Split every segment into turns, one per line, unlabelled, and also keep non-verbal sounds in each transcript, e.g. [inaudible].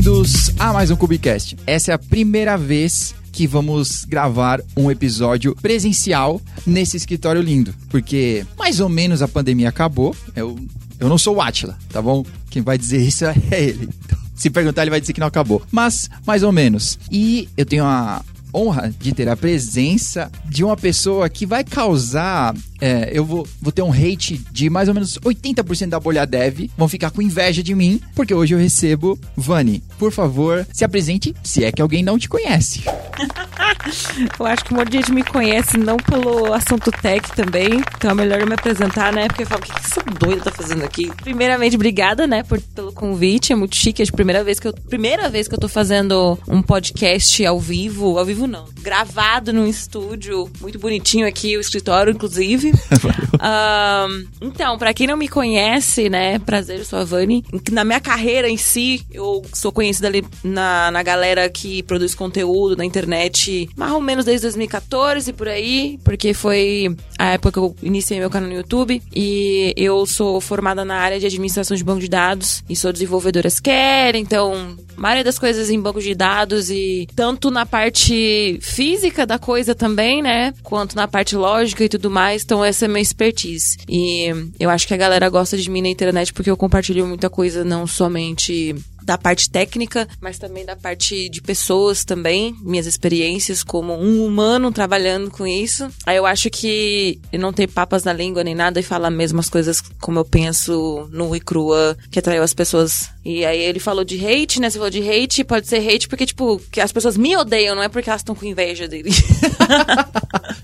bem-vindos a mais um Cubicast. Essa é a primeira vez que vamos gravar um episódio presencial nesse escritório lindo, porque mais ou menos a pandemia acabou. Eu, eu não sou o Atila, tá bom? Quem vai dizer isso é ele. [laughs] Se perguntar, ele vai dizer que não acabou. Mas, mais ou menos. E eu tenho a honra de ter a presença de uma pessoa que vai causar. É, eu vou, vou ter um hate de mais ou menos 80% da bolha dev. Vão ficar com inveja de mim, porque hoje eu recebo Vani. Por favor, se apresente, se é que alguém não te conhece. [laughs]
eu acho que um monte de gente me conhece não pelo assunto tech também. Então é melhor eu me apresentar, né? Porque eu falo, o que, que essa doida tá fazendo aqui? Primeiramente, obrigada, né, por, pelo convite. É muito chique. É a primeira vez que eu. Primeira vez que eu tô fazendo um podcast ao vivo. Ao vivo não. Gravado num estúdio. Muito bonitinho aqui, o escritório, inclusive. [laughs] um, então, para quem não me conhece, né? Prazer, eu sou a Vani. Na minha carreira em si, eu sou conhecida ali na, na galera que produz conteúdo na internet mais ou menos desde 2014 por aí, porque foi a época que eu iniciei meu canal no YouTube. E eu sou formada na área de administração de banco de dados e sou desenvolvedora Scare, então a maioria das coisas em banco de dados e tanto na parte física da coisa também, né? Quanto na parte lógica e tudo mais. Então, essa é a minha expertise. E eu acho que a galera gosta de mim na internet porque eu compartilho muita coisa, não somente da parte técnica, mas também da parte de pessoas também, minhas experiências como um humano trabalhando com isso. Aí eu acho que eu não ter papas na língua nem nada e falar mesmo as coisas como eu penso no e crua, que atraiu as pessoas. E aí ele falou de hate, né? Você falou de hate, pode ser hate porque, tipo, que as pessoas me odeiam, não é porque elas estão com inveja dele. [laughs]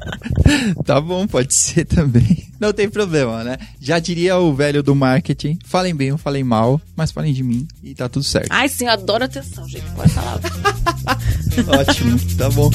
tá bom, pode ser também. Não tem problema, né? Já diria o velho do marketing: falem bem ou falem mal, mas falem de mim e tá tudo certo.
Ai, sim, eu adoro atenção, gente. Pode falar. [laughs]
Ótimo, tá bom.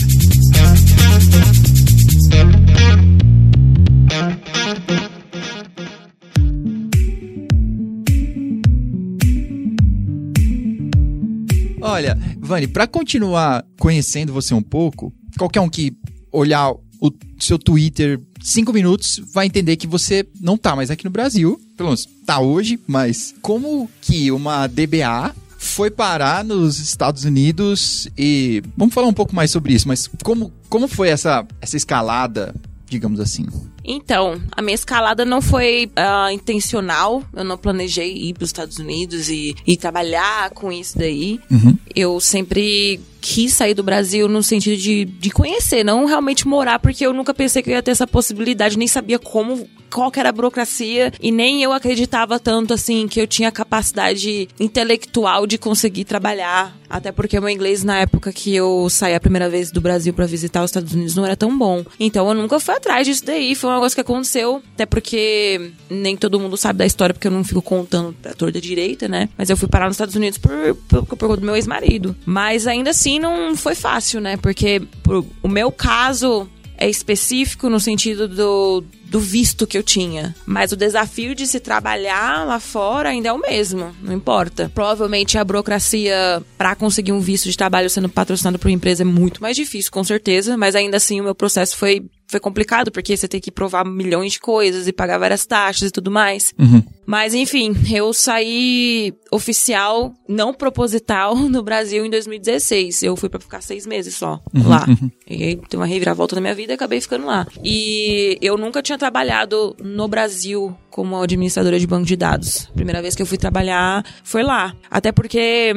Olha, Vani, para continuar conhecendo você um pouco, qualquer um que olhar o seu Twitter cinco minutos vai entender que você não tá mais aqui no Brasil. Pelo menos tá hoje, mas como que uma DBA foi parar nos Estados Unidos e vamos falar um pouco mais sobre isso, mas como, como foi essa, essa escalada, digamos assim?
Então, a minha escalada não foi uh, intencional. Eu não planejei ir para os Estados Unidos e, e trabalhar com isso daí. Uhum. Eu sempre quis sair do Brasil no sentido de, de conhecer, não realmente morar, porque eu nunca pensei que eu ia ter essa possibilidade, nem sabia como, qual era a burocracia, e nem eu acreditava tanto assim que eu tinha capacidade intelectual de conseguir trabalhar. Até porque o meu inglês, na época que eu saí a primeira vez do Brasil para visitar os Estados Unidos, não era tão bom. Então eu nunca fui atrás disso daí. Foi um negócio que aconteceu, até porque nem todo mundo sabe da história, porque eu não fico contando pra torta direita, né? Mas eu fui parar nos Estados Unidos por, por, por, por do meu ex-marido. Mas ainda assim não foi fácil, né? Porque por, o meu caso é específico no sentido do, do visto que eu tinha. Mas o desafio de se trabalhar lá fora ainda é o mesmo, não importa. Provavelmente a burocracia para conseguir um visto de trabalho sendo patrocinado por uma empresa é muito mais difícil, com certeza, mas ainda assim o meu processo foi foi complicado, porque você tem que provar milhões de coisas e pagar várias taxas e tudo mais. Uhum. Mas, enfim, eu saí oficial, não proposital, [laughs] no Brasil em 2016. Eu fui para ficar seis meses só uhum, lá. Uhum. E aí tem uma reviravolta na minha vida e acabei ficando lá. E eu nunca tinha trabalhado no Brasil como administradora de banco de dados. A primeira vez que eu fui trabalhar foi lá. Até porque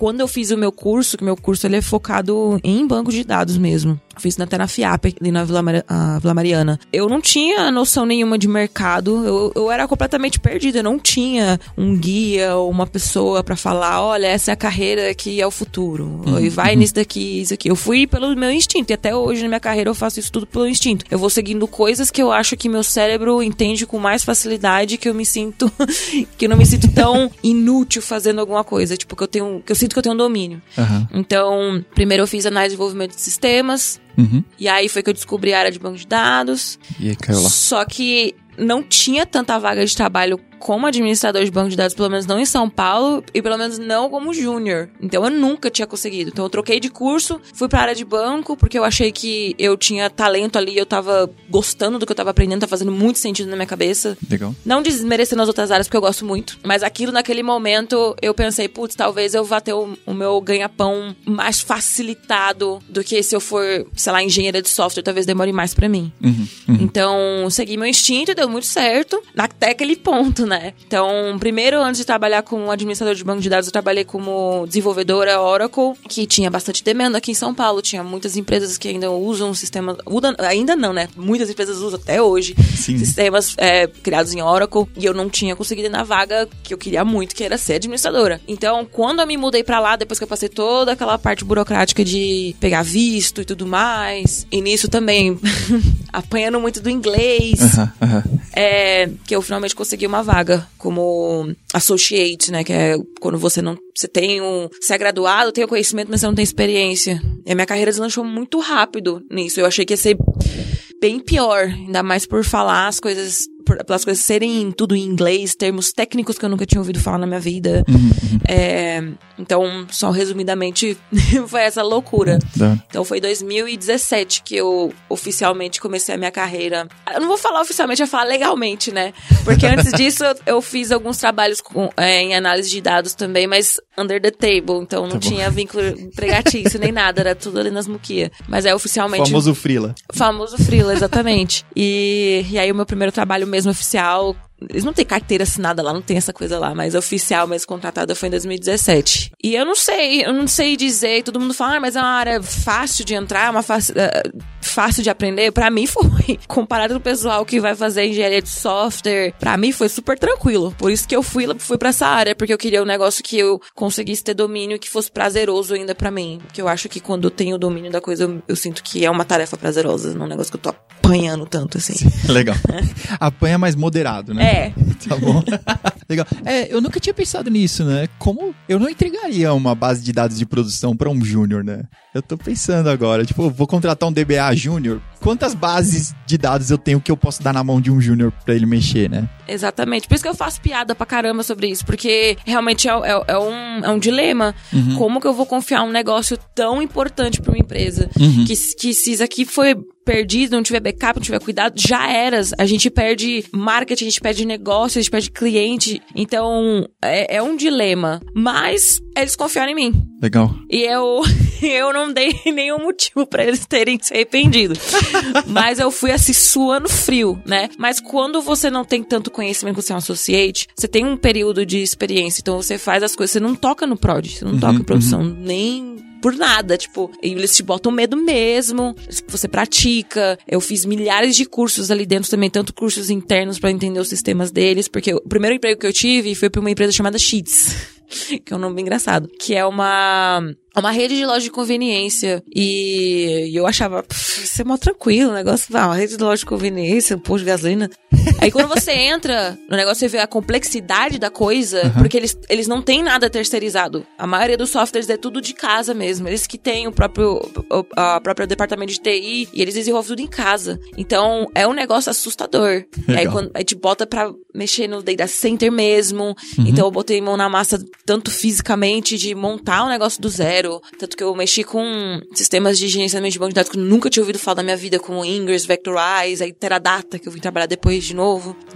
quando eu fiz o meu curso, que meu curso ele é focado em banco de dados mesmo. Fiz até na FIAP, ali na Vila, Mar Vila Mariana. Eu não tinha noção nenhuma de mercado. Eu, eu era completamente perdida. Eu não tinha um guia ou uma pessoa para falar: olha, essa é a carreira que é o futuro. Uhum. E vai nisso daqui, isso aqui. Eu fui pelo meu instinto. E até hoje na minha carreira eu faço isso tudo pelo instinto. Eu vou seguindo coisas que eu acho que meu cérebro entende com mais facilidade que eu me sinto. [laughs] que eu não me sinto tão [laughs] inútil fazendo alguma coisa. Tipo, que eu tenho. Que eu sinto que eu tenho um domínio. Uhum. Então, primeiro eu fiz análise de desenvolvimento de sistemas. Uhum. E aí foi que eu descobri a área de banco de dados.
E aí caiu lá.
Só que não tinha tanta vaga de trabalho como administrador de banco de dados, pelo menos não em São Paulo, e pelo menos não como júnior. Então eu nunca tinha conseguido. Então eu troquei de curso, fui pra área de banco, porque eu achei que eu tinha talento ali, eu tava gostando do que eu tava aprendendo, tá fazendo muito sentido na minha cabeça.
Legal.
Não desmerecendo as outras áreas, porque eu gosto muito. Mas aquilo naquele momento eu pensei, putz, talvez eu vá ter o, o meu ganha-pão mais facilitado do que se eu for, sei lá, engenheira de software, talvez demore mais para mim.
Uhum, uhum.
Então, segui meu instinto, deu muito certo, até aquele ponto, né? Então, primeiro, antes de trabalhar como administrador de banco de dados, eu trabalhei como desenvolvedora Oracle, que tinha bastante demanda aqui em São Paulo. Tinha muitas empresas que ainda usam sistemas. Ainda não, né? Muitas empresas usam até hoje
Sim.
sistemas é, criados em Oracle. E eu não tinha conseguido ir na vaga que eu queria muito, que era ser administradora. Então, quando eu me mudei para lá, depois que eu passei toda aquela parte burocrática de pegar visto e tudo mais, e nisso também [laughs] apanhando muito do inglês,
Uhum, uhum.
é, que eu finalmente consegui uma vaga como associate, né? Que é quando você não. Você tem um. Você é graduado, tem o conhecimento, mas você não tem experiência. E a minha carreira deslanchou muito rápido nisso. Eu achei que ia ser bem pior, ainda mais por falar as coisas. Por, pelas coisas serem tudo em inglês, termos técnicos que eu nunca tinha ouvido falar na minha vida. É, então, só resumidamente, [laughs] foi essa loucura.
Tá.
Então foi 2017 que eu oficialmente comecei a minha carreira. Eu não vou falar oficialmente, eu vou falar legalmente, né? Porque [laughs] antes disso eu, eu fiz alguns trabalhos com, é, em análise de dados também, mas under the table. Então não
Tá
tinha vínculo empregatício nem nada, era tudo ali nas muquias. Mas é oficialmente.
Famoso Frila.
Famoso freela, exatamente. e, e aí o meu primeiro trabalho mesmo oficial. Eles não têm carteira assinada lá, não tem essa coisa lá, mas oficial mesmo contratada foi em 2017. E eu não sei, eu não sei dizer, todo mundo fala, ah, mas é uma área fácil de entrar, uma fácil, eh, fácil de aprender. Pra mim foi. [laughs] Comparado com o pessoal que vai fazer engenharia de software, pra mim foi super tranquilo. Por isso que eu fui, fui pra essa área, porque eu queria um negócio que eu conseguisse ter domínio e que fosse prazeroso ainda pra mim. Porque eu acho que quando eu tenho o domínio da coisa, eu, eu sinto que é uma tarefa prazerosa, não é um negócio que eu tô apanhando tanto assim. [laughs]
Legal. [laughs] Apanha mais moderado, né?
É. [laughs]
Tá bom. Legal. É, eu nunca tinha pensado nisso, né? Como eu não entregaria uma base de dados de produção pra um júnior, né? Eu tô pensando agora, tipo, vou contratar um DBA júnior. Quantas bases de dados eu tenho que eu posso dar na mão de um júnior pra ele mexer, né?
Exatamente. Por isso que eu faço piada pra caramba sobre isso. Porque realmente é, é- é um, é um dilema. Como que eu vou confiar um negócio tão importante pra uma empresa? Que, que se isso aqui foi perdido, não tiver backup, não tiver cuidado, já eras. A gente perde marketing, a gente perde negócio, a gente perde cliente. Então, é, é um dilema. Mas eles confiaram em mim.
Legal.
E eu, [laughs] eu não dei [laughs] nenhum motivo pra eles terem se arrependido. [laughs] Mas eu fui assim, suando frio, né? Mas quando você não tem tanto conhecimento que você é um associate, você tem um período de experiência, então você faz as coisas, você não toca no prod, você não toca em produção, nem por nada, tipo, eles te botam medo mesmo, você pratica. Eu fiz milhares de cursos ali dentro também, tanto cursos internos pra entender os sistemas deles, porque o primeiro emprego que eu tive foi pra uma empresa chamada Sheets, [laughs] que é um nome engraçado, que é uma uma rede de loja de conveniência. E, e eu achava, "Pff, isso é mó tranquilo, o negócio, ah, uma rede de loja de conveniência, um posto de gasolina. Aí quando você entra no negócio, você vê a complexidade da coisa, porque eles, eles não têm nada terceirizado. A maioria dos softwares é tudo de casa mesmo. Eles que têm o próprio, o a próprio departamento de TI e eles desenvolvem tudo em casa. Então, é um negócio assustador. E aí,
Legal.
quando a gente bota pra mexer no data center mesmo. Então, eu botei mão na massa, tanto fisicamente, de montar um negócio do zero. Tanto que eu mexi com sistemas de gerenciamento de banco de dados que eu nunca tinha ouvido falar na minha vida, como Ingress, Vectorize, aí Teradata, que eu vim trabalhar depois de novo.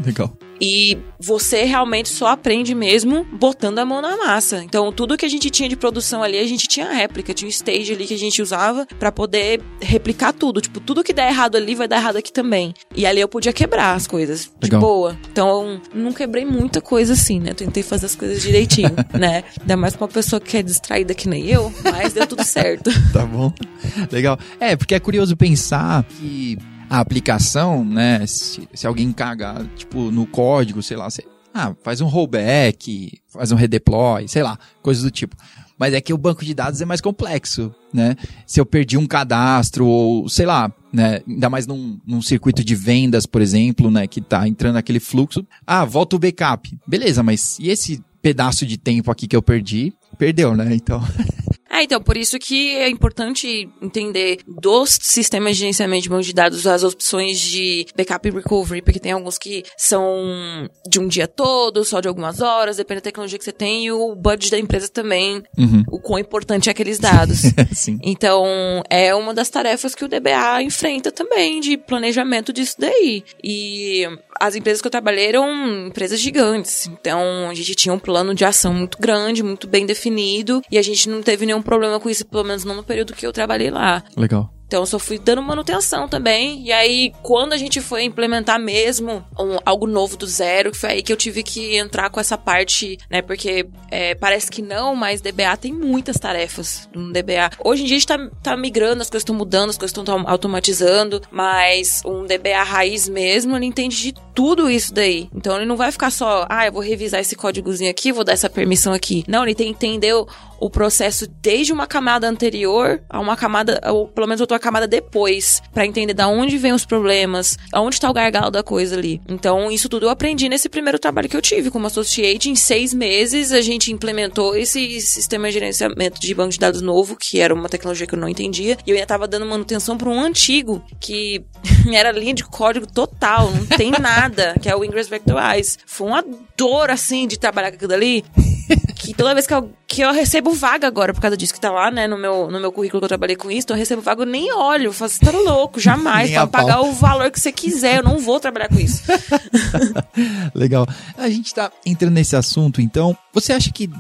Legal.
E você realmente só aprende mesmo botando a mão na massa. Então, tudo que a gente tinha de produção ali, a gente tinha réplica, tinha um stage ali que a gente usava pra poder replicar tudo. Tipo, tudo que der errado ali vai dar errado aqui também. E ali eu podia quebrar as coisas de
Legal.
boa. Então, não quebrei muita coisa assim, né? Tentei fazer as coisas direitinho, [laughs] né? Ainda mais pra uma pessoa que é distraída que nem eu, mas deu tudo certo. [laughs]
Tá bom. Legal. É, porque é curioso pensar que a aplicação, né, se, se alguém caga, tipo, no código, sei lá, ah, faz um rollback, faz um redeploy, sei lá, coisas do tipo. Mas é que o banco de dados é mais complexo, né? Se eu perdi um cadastro ou, sei lá, né? Ainda mais num, num circuito de vendas, por exemplo, né? Que tá entrando aquele fluxo. Ah, volta o backup. Beleza, mas e esse pedaço de tempo aqui que eu perdi? Perdeu, né? Então, [laughs]
É, então, por isso que é importante entender dos sistemas de gerenciamento de banco de dados as opções de backup e recovery, porque tem alguns que são de um dia todo, só de algumas horas, depende da tecnologia que você tem, e o budget da empresa também, uhum. o quão importante é aqueles dados. [laughs] então, é uma das tarefas que o DBA enfrenta também, de planejamento disso daí. E as empresas que eu trabalhei eram empresas gigantes. Então, a gente tinha um plano de ação muito grande, muito bem definido, e a gente não teve nenhum problema com isso, pelo menos não no período que eu trabalhei lá.
Legal.
Então eu só fui dando manutenção também. E aí, quando a gente foi implementar mesmo um, algo novo do zero, foi aí que eu tive que entrar com essa parte, né? Porque é, parece que não, mas DBA tem muitas tarefas no DBA. Hoje em dia a gente tá, tá migrando, as coisas estão mudando, as coisas estão automatizando, mas um DBA raiz mesmo, ele entende de tudo isso daí. Então ele não vai ficar só, ah, eu vou revisar esse códigozinho aqui, vou dar essa permissão aqui. Não, ele tem que entender o, processo desde uma camada anterior a uma camada, ou pelo menos outra camada depois, para entender da onde vem os problemas, aonde tá o gargalo da coisa ali. Então, isso tudo eu aprendi nesse primeiro trabalho que eu tive como associate. Em seis meses, a gente implementou esse sistema de gerenciamento de banco de dados novo, que era uma tecnologia que eu não entendia, e eu ainda tava dando manutenção para um antigo, que [laughs] era linha de código total, não tem [laughs] nada, que é o Ingress Vectorize. Foi uma dor, assim, de trabalhar com aquilo ali que toda vez que eu, que eu recebo vaga agora, por causa disso que tá lá, né, no meu, no meu currículo que eu trabalhei com isso, então eu recebo vaga, eu nem olho, eu falo, você tá louco, jamais, pode pagar o valor que você quiser, eu não vou trabalhar com isso. [laughs]
Legal. A gente tá entrando nesse assunto, então, você acha que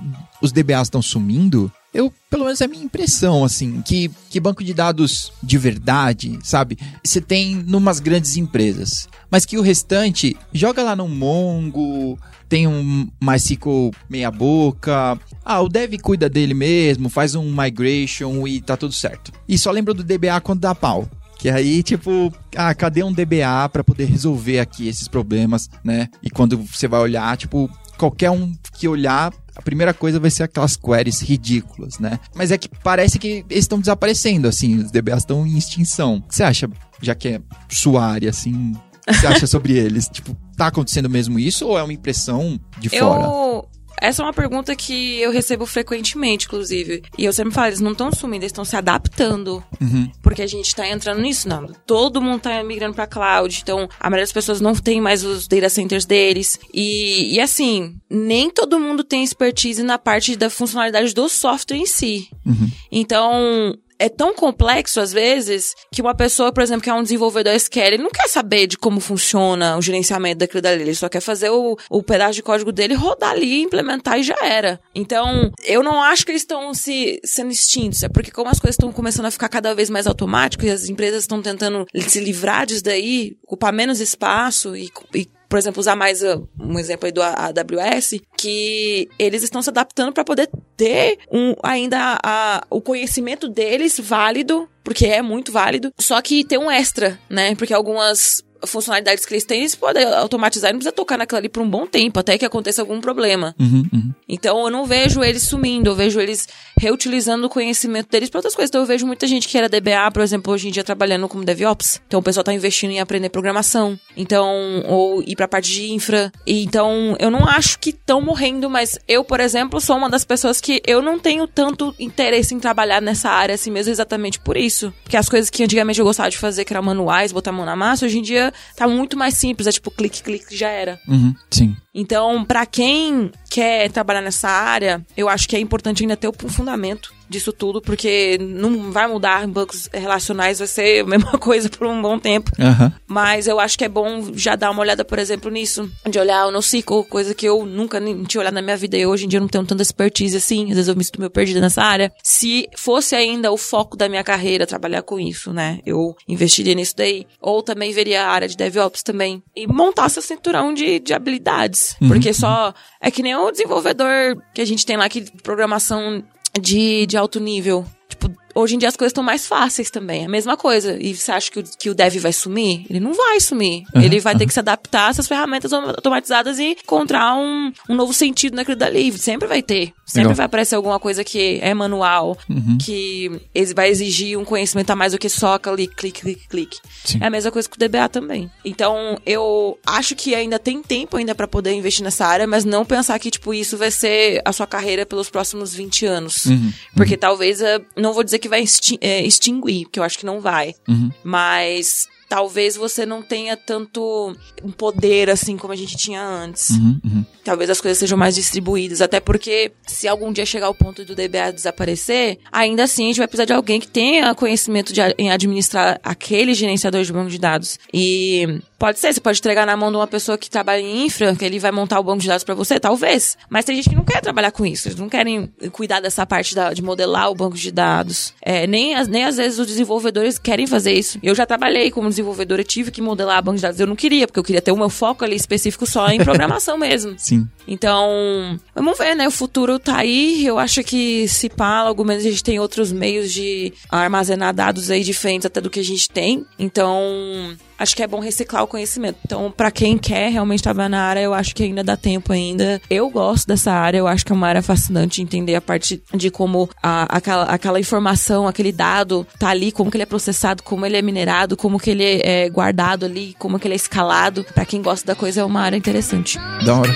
os DBAs estão sumindo? Eu, pelo menos é a minha impressão, assim, que, que banco de dados de verdade, sabe? Você tem numas grandes empresas, mas que o restante joga lá no Mongo, tem um MySQL meia boca. Ah, o dev cuida dele mesmo, faz um migration e tá tudo certo. E só lembra do DBA quando dá pau. Que aí, tipo, ah, cadê um DBA para poder resolver aqui esses problemas, né? E quando você vai olhar, tipo, qualquer um que olhar, a primeira coisa vai ser aquelas queries ridículas, né? Mas é que parece que eles estão desaparecendo, assim, os DBAs estão em extinção. O que você acha, já que é sua área, assim, o que você acha sobre eles? [laughs] Tipo, tá acontecendo mesmo isso ou é uma impressão de fora?
Essa é uma pergunta que eu recebo frequentemente, inclusive. E eu sempre falo, eles não estão sumindo, eles estão se adaptando. Uhum. Porque a gente tá entrando nisso, não. Todo mundo tá migrando pra cloud, então a maioria das pessoas não tem mais os data centers deles. E, e assim, nem todo mundo tem expertise na parte da funcionalidade do software em si. Uhum. Então, é tão complexo às vezes que uma pessoa, por exemplo, que é um desenvolvedor SQL, ele não quer saber de como funciona o gerenciamento daquilo dali, ele só quer fazer o, o pedaço de código dele rodar ali, implementar e já era. Então, eu não acho que eles estão se sendo extintos, é porque como as coisas estão começando a ficar cada vez mais automáticas as empresas estão tentando se livrar disso daí, ocupar menos espaço e, e por exemplo, usar mais uh, um exemplo aí do AWS, que eles estão se adaptando para poder ter um, ainda a, a, o conhecimento deles válido, porque é muito válido, só que ter um extra, né? Porque algumas funcionalidades que eles têm, eles podem automatizar e não precisa tocar naquilo ali por um bom tempo, até que aconteça algum problema. Uhum, uhum. Então eu não vejo eles sumindo, eu vejo eles reutilizando o conhecimento deles para outras coisas. Então eu vejo muita gente que era DBA, por exemplo, hoje em dia trabalhando como DevOps. Então o pessoal tá investindo em aprender programação. Então, ou ir pra parte de infra. E, então, eu não acho que estão morrendo, mas eu, por exemplo, sou uma das pessoas que eu não tenho tanto interesse em trabalhar nessa área assim mesmo exatamente por isso. Porque as coisas que antigamente eu gostava de fazer, que eram manuais, botar a mão na massa, hoje em dia tá muito mais simples. É tipo clique, clique, já era.
Uhum, sim.
Então, para quem quer trabalhar nessa área, eu acho que é importante ainda ter o fundamento disso tudo, porque não vai mudar em bancos relacionais, vai ser a [laughs] mesma coisa por um bom tempo. Uhum. Mas eu acho que é bom já dar uma olhada, por exemplo, nisso, de olhar o NoSQL, coisa que eu nunca nem tinha olhado na minha vida e hoje em dia eu não tenho tanta expertise assim, às vezes eu me sinto meio perdida nessa área. Se fosse ainda o foco da minha carreira trabalhar com isso, né, eu investiria nisso daí. Ou também veria a área de DevOps também. E montar essa cinturão de, de habilidades. Uhum. Porque só, é que nem o desenvolvedor que a gente tem lá que programação de, de alto nível. Tipo, hoje em dia as coisas estão mais fáceis também. É a mesma coisa. E você acha que o, que o dev vai sumir? Ele não vai sumir. Uhum, ele vai uhum. ter que se adaptar a essas ferramentas automatizadas e encontrar um, um novo sentido naquilo dali. Sempre vai ter. Sempre Legal. vai aparecer alguma coisa que é manual, uhum. que vai exigir um conhecimento a mais do que só clique, clique, clique, clique. Sim. É a mesma coisa com o DBA também. Então, eu acho que ainda tem tempo ainda para poder investir nessa área, mas não pensar que, tipo, isso vai ser a sua carreira pelos próximos 20 anos. Uhum. Porque uhum. talvez, eh, não vou dizer que vai eh, extinguir, porque eu acho que não vai. Uhum. Mas talvez você não tenha tanto um poder assim como a gente tinha antes. Uhum, uhum. Talvez as coisas sejam mais distribuídas, até porque se algum dia chegar ao ponto do DBA desaparecer, ainda assim a gente vai precisar de alguém que tenha conhecimento de, em administrar aquele gerenciador de banco de dados. E Pode ser, você pode entregar na mão de uma pessoa que trabalha em infra, que ele vai montar o banco de dados para você, talvez. Mas tem gente que não quer trabalhar com isso, eles não querem cuidar dessa parte da, de modelar o banco de dados. É, nem, nem às vezes os desenvolvedores querem fazer isso. Eu já trabalhei como desenvolvedora, tive que modelar banco de dados, eu não queria, porque eu queria ter o meu foco ali específico só em programação [laughs] mesmo.
Sim.
Então, vamos ver, né? O futuro tá aí. Eu acho que se pá, logo menos a gente tem outros meios de armazenar dados aí diferentes até do que a gente tem. Então, acho que é bom reciclar o conhecimento. Então, para quem quer realmente trabalhar na área, eu acho que ainda dá tempo ainda. Eu gosto dessa área, eu acho que é uma área fascinante entender a parte de como a, aquela, aquela informação, aquele dado tá ali, como que ele é processado, como ele é minerado, como que ele é guardado ali, como que ele é escalado. Para quem gosta da coisa, é uma área interessante.
Da hora.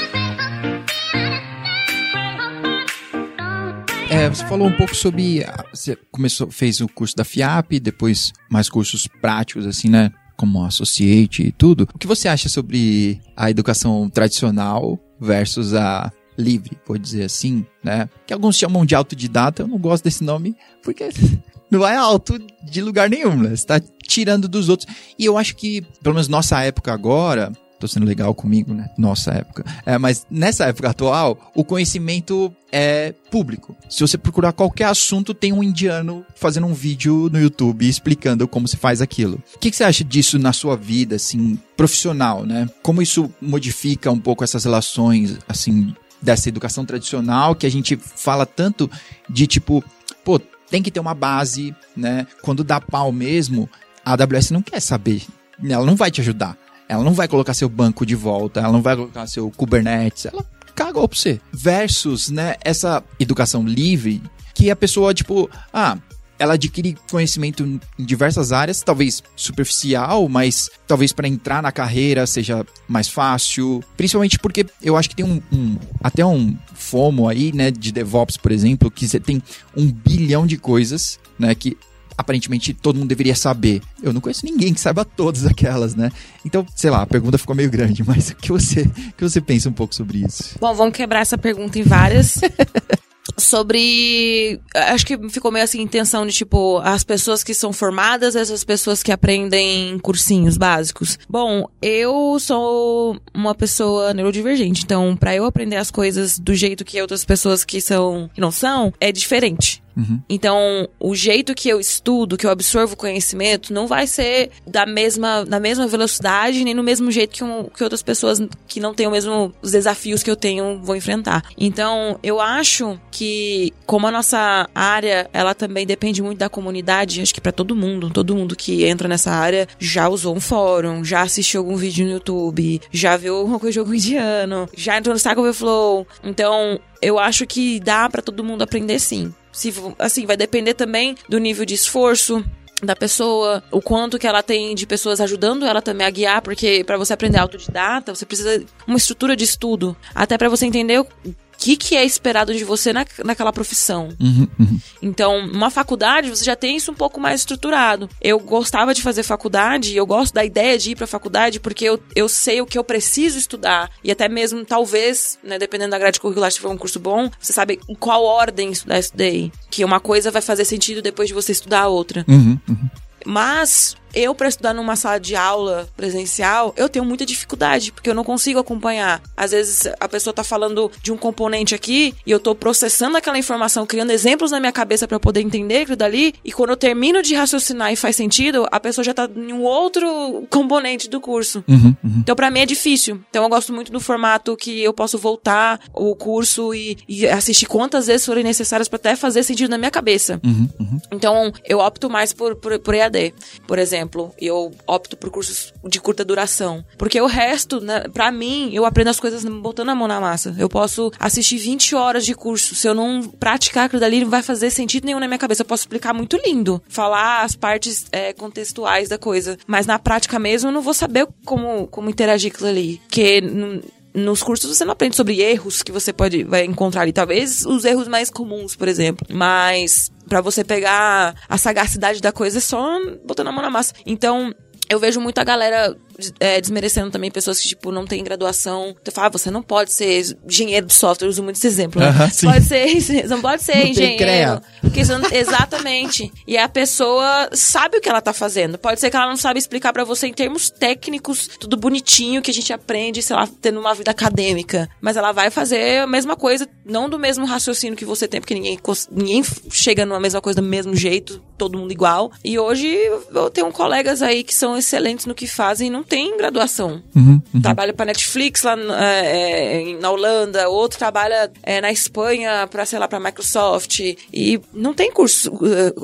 É, você falou um pouco sobre. Você começou, fez o curso da FIAP, depois mais cursos práticos, assim, né? Como associate e tudo. O que você acha sobre a educação tradicional versus a livre, vou dizer assim, né? Que alguns chamam de autodidata, eu não gosto desse nome, porque [laughs] não é alto de lugar nenhum, né? Você tá tirando dos outros. E eu acho que, pelo menos nossa época agora, tô sendo legal comigo, né? Nossa época. É, mas nessa época atual, o conhecimento é público. Se você procurar qualquer assunto, tem um indiano fazendo um vídeo no YouTube explicando como se faz aquilo. O que, que você acha disso na sua vida, assim, profissional, né? Como isso modifica um pouco essas relações, assim, dessa educação tradicional que a gente fala tanto de tipo, pô, tem que ter uma base, né? Quando dá pau mesmo, a AWS não quer saber. Ela não vai te ajudar. Ela não vai colocar seu banco de volta, ela não vai colocar seu Kubernetes, ela cagou pra você. Versus, né, essa educação livre que a pessoa, tipo, ah, ela adquire conhecimento em diversas áreas, talvez superficial, mas talvez para entrar na carreira seja mais fácil. Principalmente porque eu acho que tem um, um, até um FOMO aí, né, de DevOps, por exemplo, que você tem um bilhão de coisas, né, que aparentemente todo mundo deveria saber. Eu não conheço ninguém que saiba todas aquelas, né? Então, sei lá, a pergunta ficou meio grande, [laughs] mas o que você, o que você pensa um pouco sobre isso?
Bom, vamos quebrar essa pergunta em várias. [laughs] sobre. Acho que ficou meio assim, intenção de tipo, as pessoas que são formadas, essas pessoas que aprendem cursinhos básicos. Bom, eu sou uma pessoa neurodivergente, então, para eu aprender as coisas do jeito que outras pessoas que são, que não são, é diferente. Uhum. Então, o jeito que eu estudo, que eu absorvo conhecimento, não vai ser da mesma, na mesma velocidade, nem no mesmo jeito que, um, que outras pessoas que não têm o mesmo os desafios que eu tenho vão enfrentar. Então, eu acho que, como a nossa área, ela também depende muito da comunidade, acho que para todo mundo, todo mundo que entra nessa área já usou um fórum, já assistiu algum vídeo no YouTube, já viu alguma coisa de jogo indiano, já entrou no Stack Overflow. Então, eu acho que dá para todo mundo aprender sim. Se, assim, vai depender também do nível de esforço, da pessoa, o quanto que ela tem de pessoas ajudando ela também a guiar, porque para você aprender autodidata, você precisa uma estrutura de estudo, até para você entender que, que é esperado de você na, naquela profissão. Uhum, uhum. Então, uma faculdade, você já tem isso um pouco mais estruturado. Eu gostava de fazer faculdade, eu gosto da ideia de ir pra faculdade, porque eu, eu sei o que eu preciso estudar. E até mesmo, talvez, né, dependendo da grade curricular, se for um curso bom, você sabe em qual ordem estudar isso daí. Que uma coisa vai fazer sentido depois de você estudar a outra. Uhum, uhum. Mas eu, para estudar numa sala de aula presencial, eu tenho muita dificuldade, porque eu não consigo acompanhar. Às vezes a pessoa tá falando de um componente aqui e eu tô processando aquela informação, criando exemplos na minha cabeça para poder entender aquilo dali, e quando eu termino de raciocinar e faz sentido, a pessoa já tá em um outro componente do curso. Uhum, uhum. Então, para mim é difícil. Então, eu gosto muito do formato que eu posso voltar o curso e, e assistir quantas vezes forem necessárias para até fazer sentido na minha cabeça. Uhum, uhum. então, eu opto mais por, por, por EAD, por exemplo. Eu opto por cursos de curta duração. Porque o resto, né, para mim, eu aprendo as coisas botando a mão na massa. Eu posso assistir 20 horas de curso. Se eu não praticar aquilo dali, não vai fazer sentido nenhum na minha cabeça. Eu posso explicar muito lindo. Falar as partes é, contextuais da coisa. Mas na prática mesmo, eu não vou saber como, como interagir com aquilo ali. Porque nos cursos você não aprende sobre erros que você pode vai encontrar ali. Talvez os erros mais comuns, por exemplo. Mas para você pegar a sagacidade da coisa é só botando a mão na massa. Então, eu vejo muita galera é, desmerecendo também pessoas que, tipo, não têm graduação. Tu fala, ah, você não pode ser engenheiro de software, eu uso muito esse exemplo. Né? Uh -huh, pode ser, [laughs] você não pode ser não engenheiro. Porque não, exatamente. E a pessoa sabe o que ela tá fazendo. Pode ser que ela não sabe explicar para você em termos técnicos, tudo bonitinho que a gente aprende, sei lá, tendo uma vida acadêmica. Mas ela vai fazer a mesma coisa, não do mesmo raciocínio que você tem, porque ninguém, ninguém chega numa mesma coisa do mesmo jeito, todo mundo igual. E hoje eu tenho colegas aí que são excelentes no que fazem e não tem graduação. Uhum, uhum. Trabalha para Netflix lá é, na Holanda, outro trabalha é, na Espanha para sei lá para Microsoft e não tem curso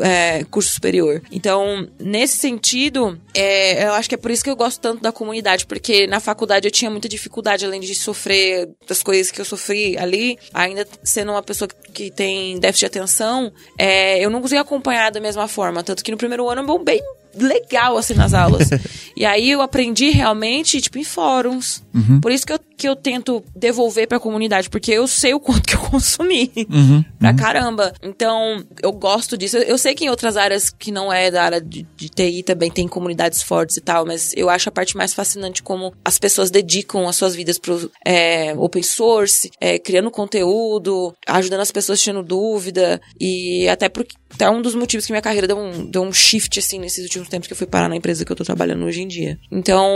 é, curso superior. Então nesse sentido, é, eu acho que é por isso que eu gosto tanto da comunidade, porque na faculdade eu tinha muita dificuldade além de sofrer das coisas que eu sofri ali, ainda sendo uma pessoa que tem déficit de atenção, é, eu não conseguia acompanhar da mesma forma, tanto que no primeiro ano eu bombei legal, assim, nas aulas. [laughs] e aí eu aprendi realmente, tipo, em fóruns. Uhum. Por isso que eu, que eu tento devolver pra comunidade, porque eu sei o quanto que eu [laughs] consumi. Uhum. pra uhum. caramba. Então, eu gosto disso. Eu, sei que em outras áreas que não é da área de, de TI também tem comunidades fortes e tal, mas eu acho a parte mais fascinante como as pessoas dedicam as suas vidas pro é, open source, é, criando conteúdo, ajudando as pessoas tirando dúvida, e até porque até um dos motivos que minha carreira deu um, deu um shift, assim, nesses últimos tempos que eu fui parar na empresa que eu tô trabalhando hoje em dia. Então,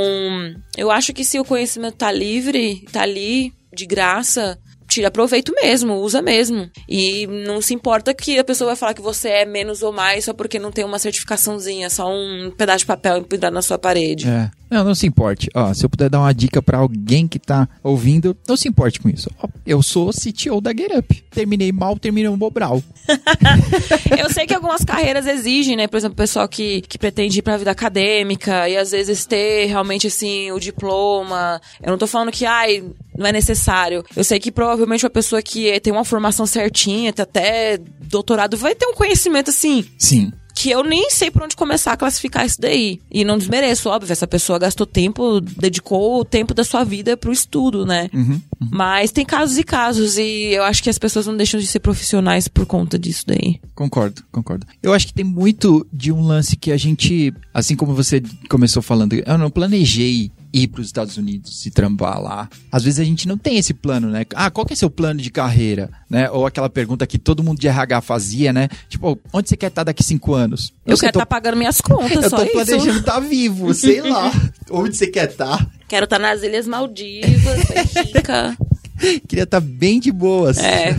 eu acho que se o conhecimento tá livre, tá ali, de graça, tira proveito mesmo, usa mesmo. E não se importa que a pessoa vai falar que você é menos ou mais só porque não tem uma certificaçãozinha, só um pedaço de papel empilhado na sua parede.
É. Não, não se importe. Ó, se eu puder dar uma dica para alguém que tá ouvindo, não se importe com isso. Ó, eu sou CTO da GetUp. Terminei mal, terminei um bobral. [laughs]
eu sei que algumas carreiras exigem, né? Por exemplo, o pessoal que, que pretende ir pra vida acadêmica e às vezes ter realmente, assim, o diploma. Eu não tô falando que, ai, não é necessário. Eu sei que provavelmente uma pessoa que tem uma formação certinha, até doutorado, vai ter um conhecimento, assim...
Sim
que eu nem sei por onde começar a classificar isso daí. E não desmereço, óbvio, essa pessoa gastou tempo, dedicou o tempo da sua vida pro estudo, né? Uhum, uhum. Mas tem casos e casos, e eu acho que as pessoas não deixam de ser profissionais por conta disso daí.
Concordo, concordo. Eu acho que tem muito de um lance que a gente, assim como você começou falando, eu não planejei ir para os Estados Unidos e trampar lá. Às vezes a gente não tem esse plano, né? Ah, qual que é seu plano de carreira? Né? Ou aquela pergunta que todo mundo de RH fazia, né? Tipo, onde você quer estar daqui cinco anos?
Eu, eu quero estar tá pagando minhas contas,
eu
só
tô planejando estar tá vivo, sei lá. [laughs] onde você quer estar? Tá?
Quero estar nas Ilhas Maldivas, [laughs] rica. [laughs]
Queria estar bem de boas.
É.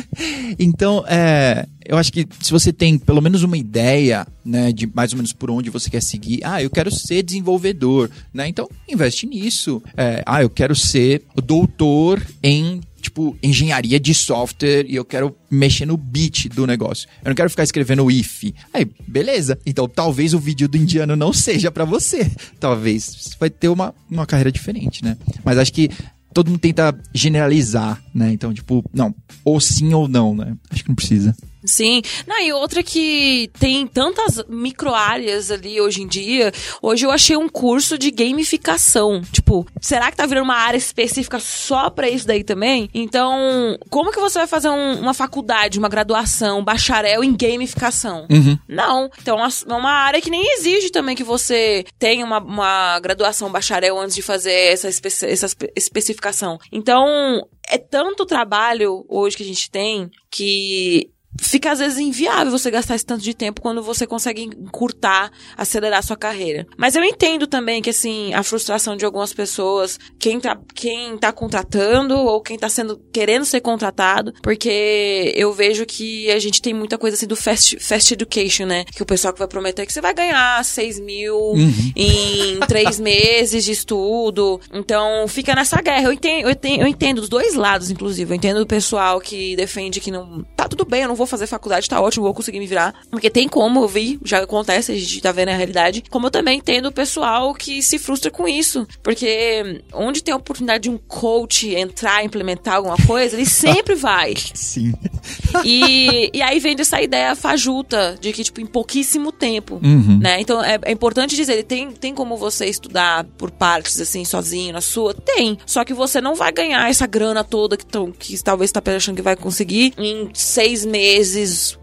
[laughs]
então, é, eu acho que se você tem pelo menos uma ideia, né, de mais ou menos por onde você quer seguir, ah, eu quero ser desenvolvedor, né? Então, investe nisso. É, ah, eu quero ser doutor em tipo, engenharia de software e eu quero mexer no bit do negócio. Eu não quero ficar escrevendo if. Aí, beleza. Então, talvez o vídeo do indiano não seja para você. Talvez você vai ter uma, uma carreira diferente, né? Mas acho que todo mundo tenta generalizar, né? Então, tipo, não, ou sim ou não, né? Acho que não precisa.
Sim. Não, e outra que tem tantas micro-áreas ali hoje em dia. Hoje eu achei um curso de gamificação. Tipo, será que tá virando uma área específica só pra isso daí também? Então, como que você vai fazer um, uma faculdade, uma graduação, um bacharel em gamificação? Uhum. Não. Então, é uma área que nem exige também que você tenha uma, uma graduação bacharel antes de fazer essa, espe essa especificação. Então, é tanto trabalho hoje que a gente tem que fica às vezes inviável você gastar esse tanto de tempo quando você consegue encurtar, acelerar sua carreira. Mas eu entendo também que, assim, a frustração de algumas pessoas, quem tá, quem tá contratando ou quem tá sendo, querendo ser contratado, porque eu vejo que a gente tem muita coisa assim do fast, fast education, né? Que o pessoal que vai prometer que você vai ganhar 6 mil uhum. em [laughs] três meses de estudo. Então, fica nessa guerra. Eu entendo, eu entendo, eu entendo dos dois lados, inclusive. Eu entendo do pessoal que defende que não, tá tudo bem, eu não vou fazer faculdade, tá ótimo, vou conseguir me virar. Porque tem como, eu vi, já acontece, a gente tá vendo a realidade. Como eu também entendo o pessoal que se frustra com isso. Porque onde tem a oportunidade de um coach entrar, implementar alguma coisa, ele sempre [laughs] vai.
Sim.
E, e aí vem dessa ideia fajuta de que, tipo, em pouquíssimo tempo, uhum. né? Então é, é, importante dizer, tem, tem como você estudar por partes, assim, sozinho, na sua? Tem. Só que você não vai ganhar essa grana toda que, tão, que talvez tá achando que vai conseguir em seis meses,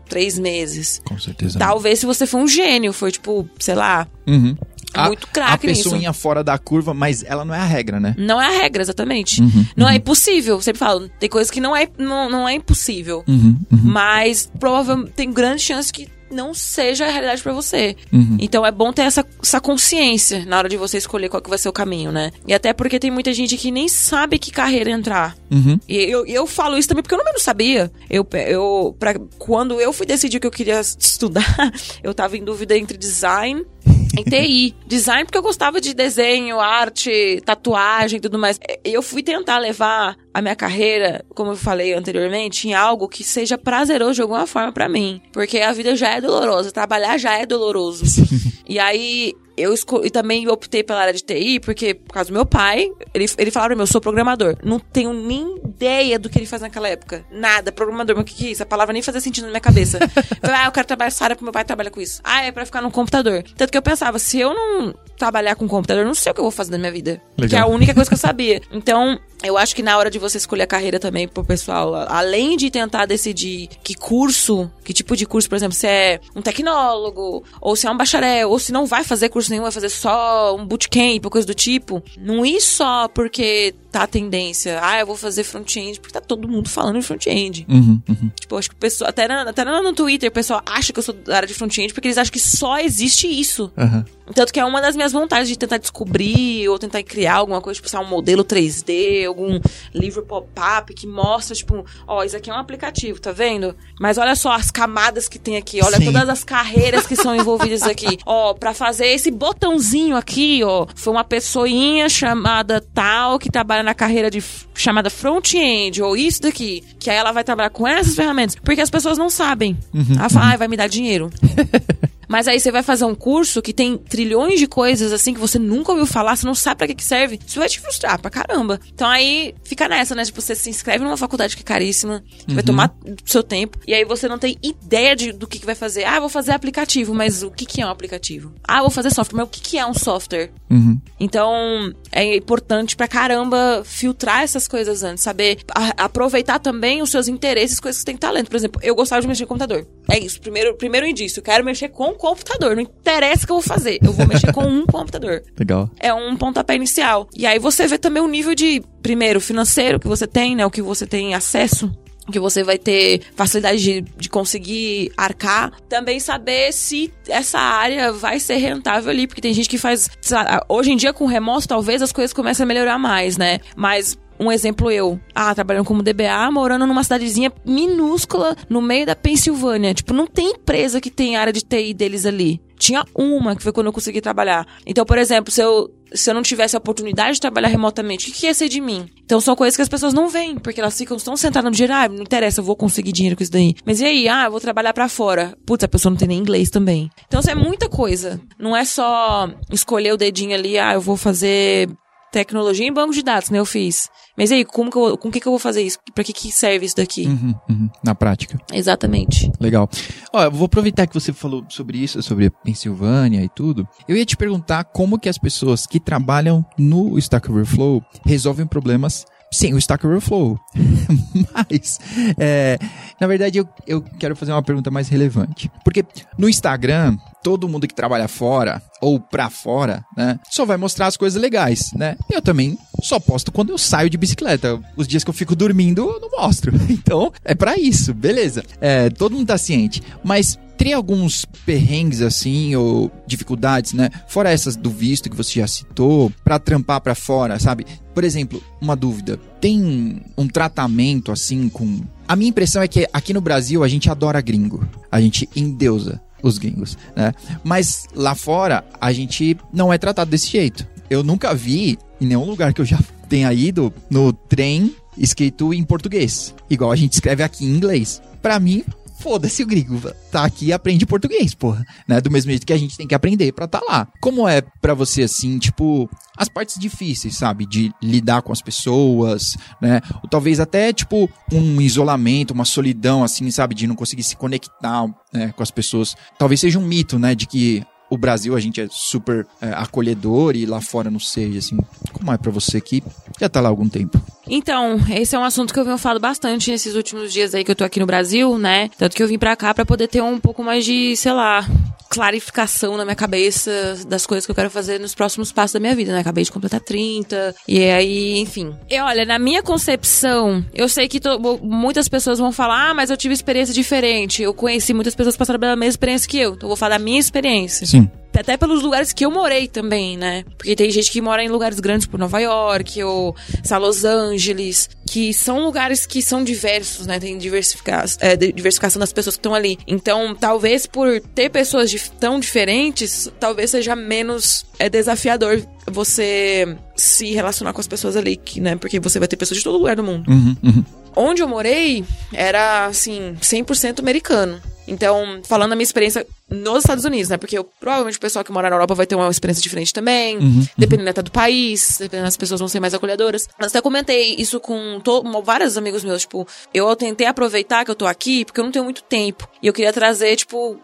três meses.
Com certeza.
Talvez se você for um gênio, foi tipo, sei lá.
Uhum.
A, muito craque
A pessoinha
nisso.
fora da curva, mas ela não é a regra, né?
Não é a regra, exatamente. Uhum, não é uhum. é impossível. Sempre falo, tem coisas que não é, não, não é impossível.
Uhum, uhum.
mas provavelmente tem grande chance que não seja a realidade para você. Uhum. Então é bom ter essa, essa consciência na hora de você escolher qual que vai ser o caminho, né? E até porque tem muita gente que nem sabe que carreira entrar.
Uhum.
E eu, eu falo isso também porque eu não sabia. Eu, eu pra, quando eu fui decidir que eu queria estudar, [laughs] eu tava em dúvida entre design [laughs] em TI. Design porque eu gostava de desenho, arte, tatuagem e tudo mais. Eu fui tentar levar a minha carreira, como eu falei anteriormente, em algo que seja prazeroso de alguma forma para mim. Porque a vida já é dolorosa, trabalhar já é doloroso. [laughs] e aí eu escolhi, também optei pela área de TI, porque, por causa do meu pai, ele, ele falava pra mim, eu sou programador. Não tenho nem ideia do que ele faz naquela época. Nada. Programador, mas o que, que é isso? A palavra nem fazia sentido na minha cabeça. [laughs] eu falei, ah, eu quero trabalhar essa área porque meu pai trabalha com isso. Ah, é pra ficar no computador. Tanto que eu pensava, se eu não trabalhar com computador, eu não sei o que eu vou fazer na minha vida. Legal. Que é a única coisa que eu sabia. Então, eu acho que na hora de você escolher a carreira também pro pessoal, além de tentar decidir que curso, que tipo de curso, por exemplo, se é um tecnólogo, ou se é um bacharel, ou se não vai fazer curso nenhum, vai fazer só um bootcamp coisa do tipo, não ir só porque tá a tendência, ah, eu vou fazer front-end, porque tá todo mundo falando de front-end.
Uhum, uhum.
Tipo, acho que o pessoal, até, na, até no Twitter, o pessoal acha que eu sou da área de front-end porque eles acham que só existe isso.
Uhum.
Tanto que é uma das minhas vontades de tentar descobrir ou tentar criar alguma coisa, tipo, um modelo 3D, algum livro pop-up que mostra, tipo, ó, isso aqui é um aplicativo, tá vendo? Mas olha só as camadas que tem aqui, olha Sim. todas as carreiras que são envolvidas aqui. [laughs] Ó, para fazer esse botãozinho aqui, ó, foi uma pessoinha chamada tal que trabalha na carreira de chamada front-end ou isso daqui, que aí ela vai trabalhar com essas ferramentas, porque as pessoas não sabem. Uhum, ela fala, uhum. ah, vai me dar dinheiro. [laughs] Mas aí você vai fazer um curso que tem trilhões de coisas assim que você nunca ouviu falar, você não sabe para que, que serve. Isso vai te frustrar pra caramba. Então aí fica nessa, né? Tipo, você se inscreve numa faculdade que é caríssima, que uhum. vai tomar seu tempo, e aí você não tem ideia de, do que, que vai fazer. Ah, vou fazer aplicativo, mas o que, que é um aplicativo? Ah, vou fazer software, mas o que, que é um software?
Uhum.
Então é importante pra caramba filtrar essas coisas antes, saber a, aproveitar também os seus interesses, coisas que você tem talento. Por exemplo, eu gostava de mexer com computador. É isso, primeiro, primeiro indício. Eu quero mexer com computador. Não interessa o que eu vou fazer. Eu vou mexer com um [laughs] computador.
Legal.
É um pontapé inicial. E aí você vê também o nível de, primeiro, financeiro que você tem, né? O que você tem acesso que você vai ter facilidade de, de, conseguir arcar. Também saber se essa área vai ser rentável ali, porque tem gente que faz. Hoje em dia, com remoto, talvez as coisas comecem a melhorar mais, né? Mas um exemplo eu, ah, trabalhando como DBA, morando numa cidadezinha minúscula no meio da Pensilvânia. Tipo, não tem empresa que tem área de TI deles ali. Tinha uma, que foi quando eu consegui trabalhar. Então, por exemplo, se eu, se eu não tivesse a oportunidade de trabalhar remotamente, o que ia ser de mim? Então, são coisas que as pessoas não veem, porque elas ficam tão sentadas no dinheiro, ah, não interessa, eu vou conseguir dinheiro com isso daí. Mas e aí? Ah, eu vou trabalhar para fora. Putz, a pessoa não tem nem inglês também. Então, isso é muita coisa. Não é só escolher o dedinho ali, ah, eu vou fazer tecnologia em banco de dados, né? Eu fiz. Mas aí, como que eu, com o que, que eu vou fazer isso? Pra que, que serve isso daqui?
Uhum, uhum, na prática.
Exatamente.
Legal. Ó, eu vou aproveitar que você falou sobre isso, sobre Pensilvânia e tudo. Eu ia te perguntar como que as pessoas que trabalham no Stack Overflow resolvem problemas sem o Stack Overflow. [laughs] Mas, é, na verdade, eu, eu quero fazer uma pergunta mais relevante. Porque no Instagram, todo mundo que trabalha fora ou pra fora, né, só vai mostrar as coisas legais, né? Eu também só posto quando eu saio de bicicleta. Os dias que eu fico dormindo, eu não mostro. [laughs] Então, é para isso, beleza. É, todo mundo tá ciente. Mas teria alguns perrengues assim ou dificuldades, né? Fora essas do visto que você já citou, para trampar para fora, sabe? Por exemplo, uma dúvida. Tem um tratamento assim com A minha impressão é que aqui no Brasil a gente adora gringo. A gente endeusa os gringos, né? Mas lá fora a gente não é tratado desse jeito. Eu nunca vi em nenhum lugar que eu já tenha ido no trem escrito em português, igual a gente escreve aqui em inglês. Para mim, foda-se o gringo, tá aqui e aprende português, porra, né? Do mesmo jeito que a gente tem que aprender para tá lá. Como é para você assim, tipo, as partes difíceis, sabe, de lidar com as pessoas, né? Ou talvez até tipo um isolamento, uma solidão assim, sabe, de não conseguir se conectar né, com as pessoas. Talvez seja um mito, né, de que o Brasil a gente é super é, acolhedor e lá fora não sei, assim. Como é para você que já tá lá há algum tempo?
Então, esse é um assunto que eu venho falado bastante nesses últimos dias aí que eu tô aqui no Brasil, né? Tanto que eu vim pra cá para poder ter um pouco mais de, sei lá, clarificação na minha cabeça das coisas que eu quero fazer nos próximos passos da minha vida, né? Acabei de completar 30, e aí, enfim. E olha, na minha concepção, eu sei que muitas pessoas vão falar, ah, mas eu tive experiência diferente. Eu conheci muitas pessoas que passaram pela mesma experiência que eu. Então eu vou falar da minha experiência.
Sim
até pelos lugares que eu morei também, né? Porque tem gente que mora em lugares grandes, por Nova York ou sei Los Angeles, que são lugares que são diversos, né? Tem diversifica é, diversificação das pessoas que estão ali. Então, talvez por ter pessoas tão diferentes, talvez seja menos é, desafiador você se relacionar com as pessoas ali, que, né? Porque você vai ter pessoas de todo lugar do mundo.
Uhum, uhum.
Onde eu morei era, assim, 100% americano. Então, falando da minha experiência nos Estados Unidos, né? Porque eu, provavelmente o pessoal que mora na Europa vai ter uma experiência diferente também, uhum, uhum. dependendo até do país, dependendo as pessoas vão ser mais acolhedoras. Mas até comentei isso com vários amigos meus, tipo, eu tentei aproveitar que eu tô aqui, porque eu não tenho muito tempo. E eu queria trazer, tipo,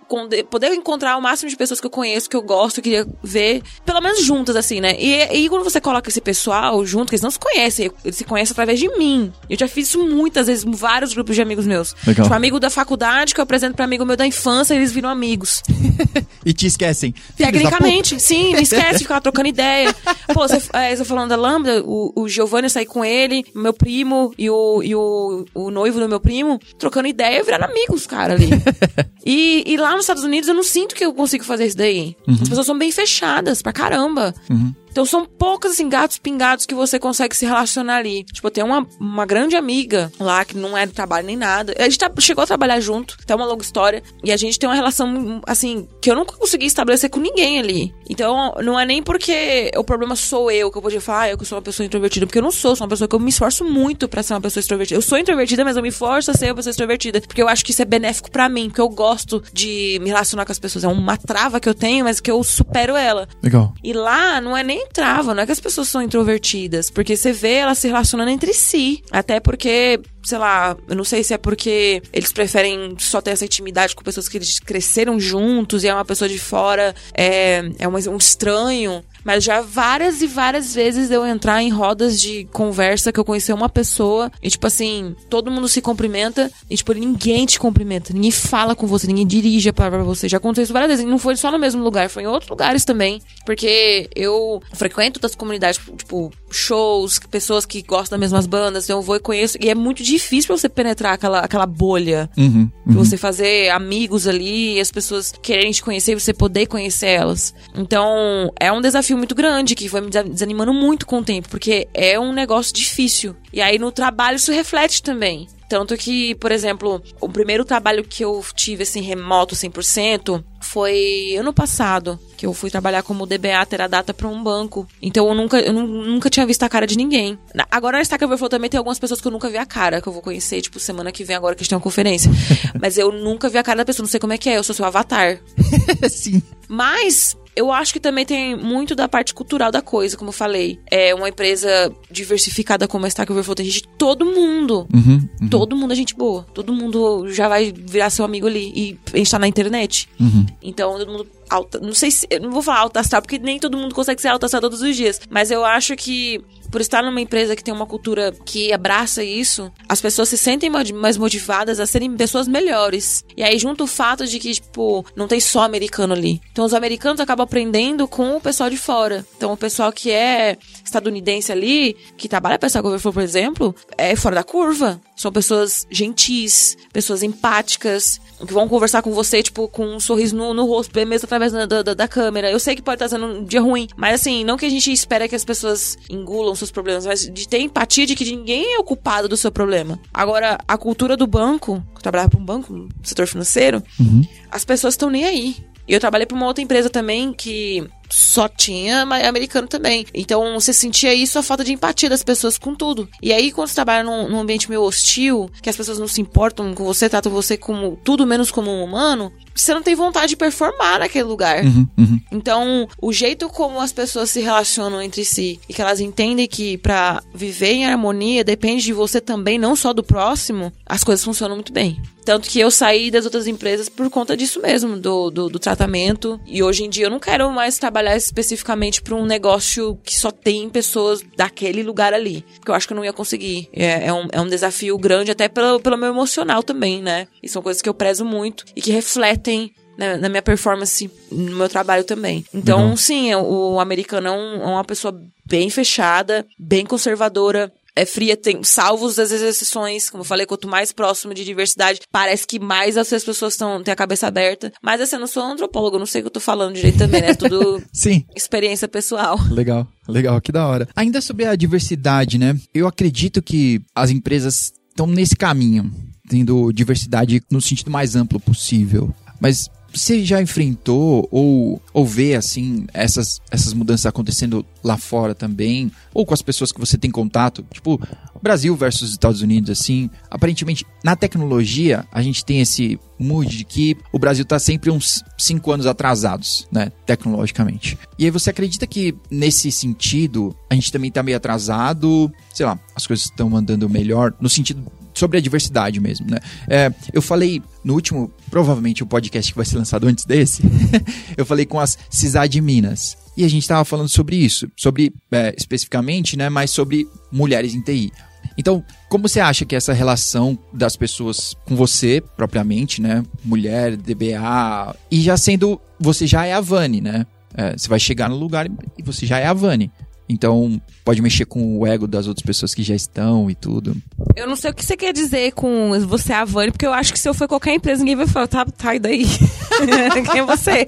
poder encontrar o máximo de pessoas que eu conheço, que eu gosto, eu queria ver, pelo menos juntas, assim, né? E, e quando você coloca esse pessoal junto, que eles não se conhecem, eles se conhecem através de mim. Eu já fiz isso muitas vezes, vários grupos de amigos meus.
Legal.
Tipo, amigo da faculdade que eu apresento pra amigo meu da infância, eles viram amigos. [laughs]
e te esquecem.
Tecnicamente, sim, me esquece de ficar trocando [laughs] ideia. Pô, você, é, você falando da Lambda, o, o Giovanni, eu saí com ele, meu primo e o, e o, o noivo do meu primo, trocando ideia, viraram amigos, cara, ali. [laughs] e, e lá nos Estados Unidos eu não sinto que eu consigo fazer isso daí. Uhum. As pessoas são bem fechadas pra caramba.
Uhum.
Então são poucos, assim, gatos pingados que você consegue se relacionar ali. Tipo, eu tenho uma, uma grande amiga lá, que não é do trabalho nem nada. A gente tá, chegou a trabalhar junto, até uma longa história. E a gente tem uma relação, assim, que eu nunca consegui estabelecer com ninguém ali. Então, não é nem porque o problema sou eu, que eu podia falar, ah, eu que sou uma pessoa introvertida. Porque eu não sou, sou uma pessoa que eu me esforço muito para ser uma pessoa extrovertida. Eu sou introvertida, mas eu me esforço a ser uma pessoa extrovertida. Porque eu acho que isso é benéfico para mim, porque eu gosto de me relacionar com as pessoas. É uma trava que eu tenho, mas que eu supero ela.
Legal.
E lá não é nem trava, não é que as pessoas são introvertidas, porque você vê elas se relacionando entre si. Até porque sei lá, eu não sei se é porque eles preferem só ter essa intimidade com pessoas que eles cresceram juntos e é uma pessoa de fora, é, é um, estranho. Mas já várias e várias vezes eu entrar em rodas de conversa que eu conheci uma pessoa e, tipo assim, todo mundo se cumprimenta e, tipo, ninguém te cumprimenta, ninguém fala com você, ninguém dirige a palavra pra você. Já aconteceu isso várias vezes. E não foi só no mesmo lugar, foi em outros lugares também. Porque eu frequento das comunidades, tipo, shows, pessoas que gostam das mesmas bandas, então eu vou e conheço. E é muito difícil pra você penetrar aquela, aquela bolha.
Uhum,
uhum. Você fazer amigos ali, as pessoas quererem te conhecer e você poder conhecer elas. Então, é um desafio muito grande que foi me desanimando muito com o tempo, porque é um negócio difícil. E aí no trabalho isso reflete também. Tanto que, por exemplo, o primeiro trabalho que eu tive, assim, remoto 100%, foi ano passado, que eu fui trabalhar como DBA Teradata para um banco. Então eu nunca, eu nunca tinha visto a cara de ninguém. Agora na Stack Overflow também tem algumas pessoas que eu nunca vi a cara, que eu vou conhecer, tipo, semana que vem agora que a gente tem uma conferência. [laughs] Mas eu nunca vi a cara da pessoa, não sei como é que é, eu sou seu avatar. [laughs]
Sim.
Mas eu acho que também tem muito da parte cultural da coisa, como eu falei. É uma empresa diversificada como a Stack Overflow, tem gente de todo mundo.
Uhum, uhum.
Todo mundo é gente boa. Todo mundo já vai virar seu amigo ali. E a gente tá na internet.
Uhum.
Então, todo mundo alta. Não sei se. Não vou falar alta astral, porque nem todo mundo consegue ser alta astral todos os dias. Mas eu acho que por estar numa empresa que tem uma cultura que abraça isso, as pessoas se sentem mais motivadas a serem pessoas melhores. E aí junto o fato de que, tipo, não tem só americano ali. Então os americanos acabam aprendendo com o pessoal de fora. Então o pessoal que é estadunidense ali, que trabalha para essa governo, por exemplo, é fora da curva. São pessoas gentis, pessoas empáticas, que vão conversar com você, tipo, com um sorriso no, no rosto, mesmo através da, da, da, câmera. Eu sei que pode estar sendo um dia ruim, mas assim, não que a gente espera que as pessoas engulam seus problemas, mas de ter empatia de que ninguém é o culpado do seu problema. Agora, a cultura do banco, eu trabalhava para um banco, no setor financeiro, uhum. as pessoas estão nem aí. E eu trabalhei para uma outra empresa também que só tinha americano também. Então você sentia isso, a falta de empatia das pessoas com tudo. E aí, quando você trabalha num, num, ambiente meio hostil, que as pessoas não se importam com você, tratam você como tudo menos como um humano, você não tem vontade de performar naquele lugar. Uhum, uhum. Então, o jeito como as pessoas se relacionam entre si e que elas entendem que para viver em harmonia depende de você também, não só do próximo, as coisas funcionam muito bem. Tanto que eu saí das outras empresas por conta disso mesmo, do, do, do tratamento. E hoje em dia eu não quero mais trabalhar especificamente para um negócio que só tem pessoas daquele lugar ali. Porque eu acho que eu não ia conseguir. É, é, um, é um desafio grande, até pelo, pelo meu emocional também, né? E são coisas que eu prezo muito e que refletem na, na, minha performance, no meu trabalho também. Então, uhum. sim, o, o americano é, um, é, uma pessoa bem fechada, bem conservadora, é fria, tem salvos das exceções, como eu falei, quanto mais próximo de diversidade, parece que mais as pessoas estão têm a cabeça aberta. Mas assim, eu não sou antropólogo, não sei o que eu tô falando direito também, né? É tudo [laughs]
Sim.
experiência pessoal.
Legal, legal, que da hora. Ainda sobre a diversidade, né? Eu acredito que as empresas estão nesse caminho, tendo diversidade no sentido mais amplo possível. Mas você já enfrentou ou, ou vê, assim, essas, essas mudanças acontecendo lá fora também? Ou com as pessoas que você tem contato? Tipo, Brasil versus Estados Unidos, assim. Aparentemente, na tecnologia, a gente tem esse mood de que o Brasil está sempre uns cinco anos atrasados, né? Tecnologicamente. E aí você acredita que, nesse sentido, a gente também está meio atrasado? Sei lá, as coisas estão andando melhor no sentido sobre a diversidade mesmo, né? É, eu falei no último, provavelmente o podcast que vai ser lançado antes desse, [laughs] eu falei com as CISAD Minas. E a gente estava falando sobre isso, sobre é, especificamente, né, mas sobre mulheres em TI. Então, como você acha que essa relação das pessoas com você, propriamente, né, mulher, DBA, e já sendo, você já é a Vani, né? É, você vai chegar no lugar e você já é a Vani. Então, pode mexer com o ego das outras pessoas que já estão e tudo.
Eu não sei o que você quer dizer com você é a Vani, porque eu acho que se eu for qualquer empresa, ninguém vai falar, tá, sai tá daí. [laughs] Quem é você?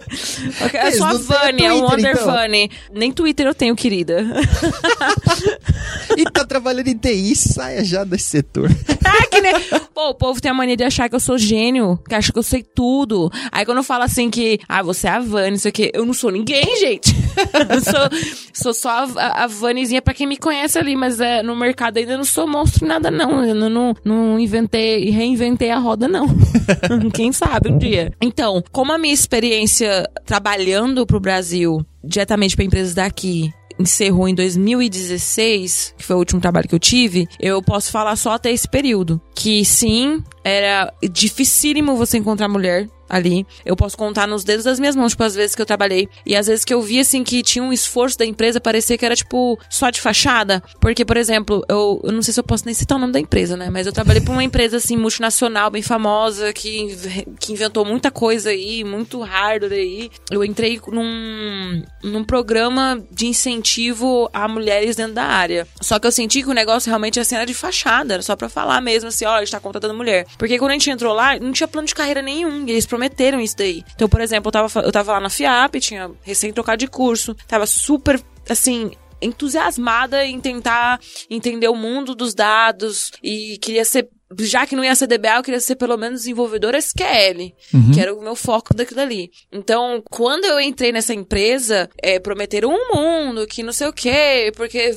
Eu sou a Vani, é o Wonder então. Vani. Nem Twitter eu tenho, querida. [laughs]
e tá trabalhando em TI, saia já desse setor. [laughs]
ah, que nem... Pô, o povo tem a mania de achar que eu sou gênio, que acha que eu sei tudo. Aí quando eu falo assim que, ah, você é a Vani, isso aqui, eu não sou ninguém, gente. eu sou, sou só a, a Vanizinha pra quem me conhece ali, mas é, no mercado ainda não sou monstro nada, não. Eu não, não, não inventei, reinventei a roda, não. [laughs] quem sabe um dia. Então, como a minha experiência trabalhando pro Brasil, diretamente para empresas daqui, encerrou em 2016, que foi o último trabalho que eu tive, eu posso falar só até esse período. Que sim, era dificílimo você encontrar mulher ali. Eu posso contar nos dedos das minhas mãos, tipo, as vezes que eu trabalhei. E às vezes que eu vi, assim, que tinha um esforço da empresa, parecia que era, tipo, só de fachada. Porque, por exemplo, eu, eu não sei se eu posso nem citar o nome da empresa, né? Mas eu trabalhei pra uma empresa, assim, multinacional, bem famosa, que, que inventou muita coisa aí, muito hardware aí. Eu entrei num, num programa de incentivo a mulheres dentro da área. Só que eu senti que o negócio realmente, assim, era de fachada. Era só pra falar mesmo, assim, ó, a gente tá contratando mulher. Porque quando a gente entrou lá, não tinha plano de carreira nenhum. E eles prometeram isso daí. Então, por exemplo, eu tava, eu tava lá na FIAP, tinha recém trocado de curso, tava super, assim, entusiasmada em tentar entender o mundo dos dados e queria ser já que não ia ser DBA, eu queria ser pelo menos desenvolvedora SQL, uhum. que era o meu foco daquilo ali. Então, quando eu entrei nessa empresa, é, prometeram um mundo, que não sei o quê, porque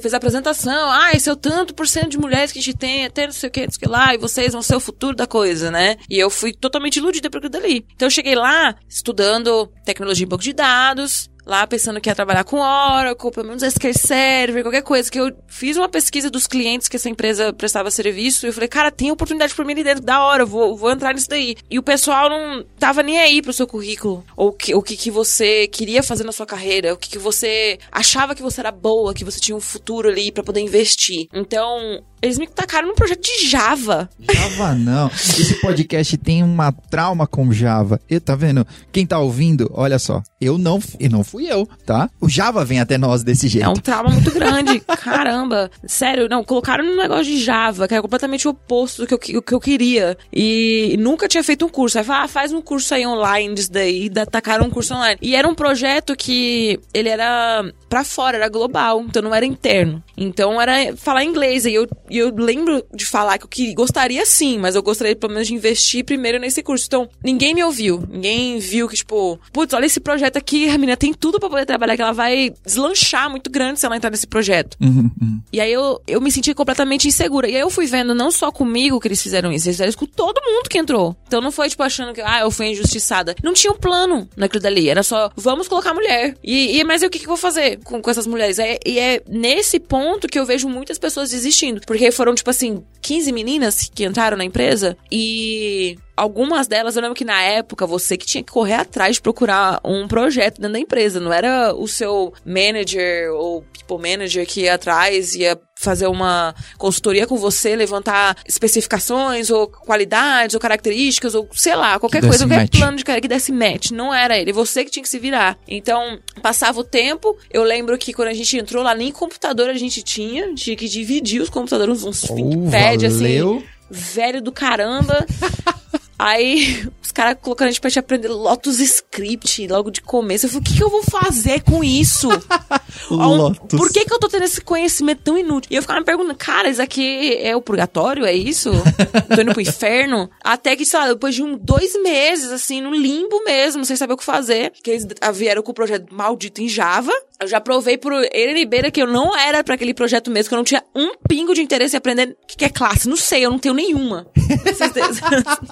fez a apresentação, ah, esse é o tanto por cento de mulheres que a gente tem, até não sei o quê, não sei o que lá, e vocês vão ser o futuro da coisa, né? E eu fui totalmente iludida por aquilo dali. Então, eu cheguei lá, estudando tecnologia em banco de dados, lá pensando que ia trabalhar com Oracle, pelo menos SQL Server, qualquer coisa, que eu fiz uma pesquisa dos clientes que essa empresa prestava serviço e eu falei, cara, tem oportunidade pra mim ali dentro, da hora, vou, vou entrar nisso daí. E o pessoal não tava nem aí pro seu currículo, ou que, o que, que você queria fazer na sua carreira, o que, que você achava que você era boa, que você tinha um futuro ali para poder investir. Então, eles me tacaram num projeto de Java.
Java não. Esse podcast tem uma trauma com Java. E tá vendo? Quem tá ouvindo, olha só. Eu não, e não fui eu, tá? O Java vem até nós desse jeito.
É um trauma muito grande. [laughs] Caramba. Sério, não, colocaram num negócio de Java, que era completamente o oposto do que eu, que eu queria. E nunca tinha feito um curso. Aí ah, faz um curso aí online disso daí. E tacaram um curso online. E era um projeto que ele era para fora, era global, então não era interno. Então era falar inglês. E eu eu lembro de falar que eu que, gostaria sim, mas eu gostaria pelo menos de investir primeiro nesse curso. Então, ninguém me ouviu. Ninguém viu que, tipo, putz, olha esse projeto aqui, a menina tem tudo para poder trabalhar, que ela vai deslanchar muito grande se ela entrar nesse projeto. Uhum, uhum. E aí eu, eu me senti completamente insegura. E aí eu fui vendo não só comigo que eles fizeram isso, eles fizeram isso com todo mundo que entrou. Então não foi, tipo, achando que, ah, eu fui injustiçada. Não tinha um plano naquilo dali. Era só, vamos colocar mulher. E, e mas o que, que eu vou fazer com, com essas mulheres? É, e é nesse ponto que eu vejo muitas pessoas desistindo. Porque foram, tipo assim, 15 meninas que entraram na empresa e algumas delas, eu lembro que na época você que tinha que correr atrás de procurar um projeto dentro da empresa, não era o seu manager ou people manager que ia atrás, ia fazer uma consultoria com você, levantar especificações ou qualidades ou características ou sei lá, qualquer que coisa, qualquer match. plano de carreira que desse match. Não era ele, você que tinha que se virar. Então, passava o tempo, eu lembro que quando a gente entrou lá, nem computador a gente tinha, tinha que dividir os computadores, uns oh, ThinkPad assim velho do caramba. [laughs] Aí [laughs] os caras colocando a gente pra gente aprender Lotus Script logo de começo. Eu falei, o que, que eu vou fazer com isso? [laughs] Lotus. Por que, que eu tô tendo esse conhecimento tão inútil? E eu ficava me perguntando, cara, isso aqui é o purgatório? É isso? [laughs] tô indo pro inferno? Até que, sei lá, depois de um, dois meses, assim, no limbo mesmo, sem saber o que fazer, que eles vieram com o projeto maldito em Java. Eu já provei pro Beira que eu não era para aquele projeto mesmo, que eu não tinha um pingo de interesse em aprender o que é classe. Não sei, eu não tenho nenhuma. [laughs] Vocês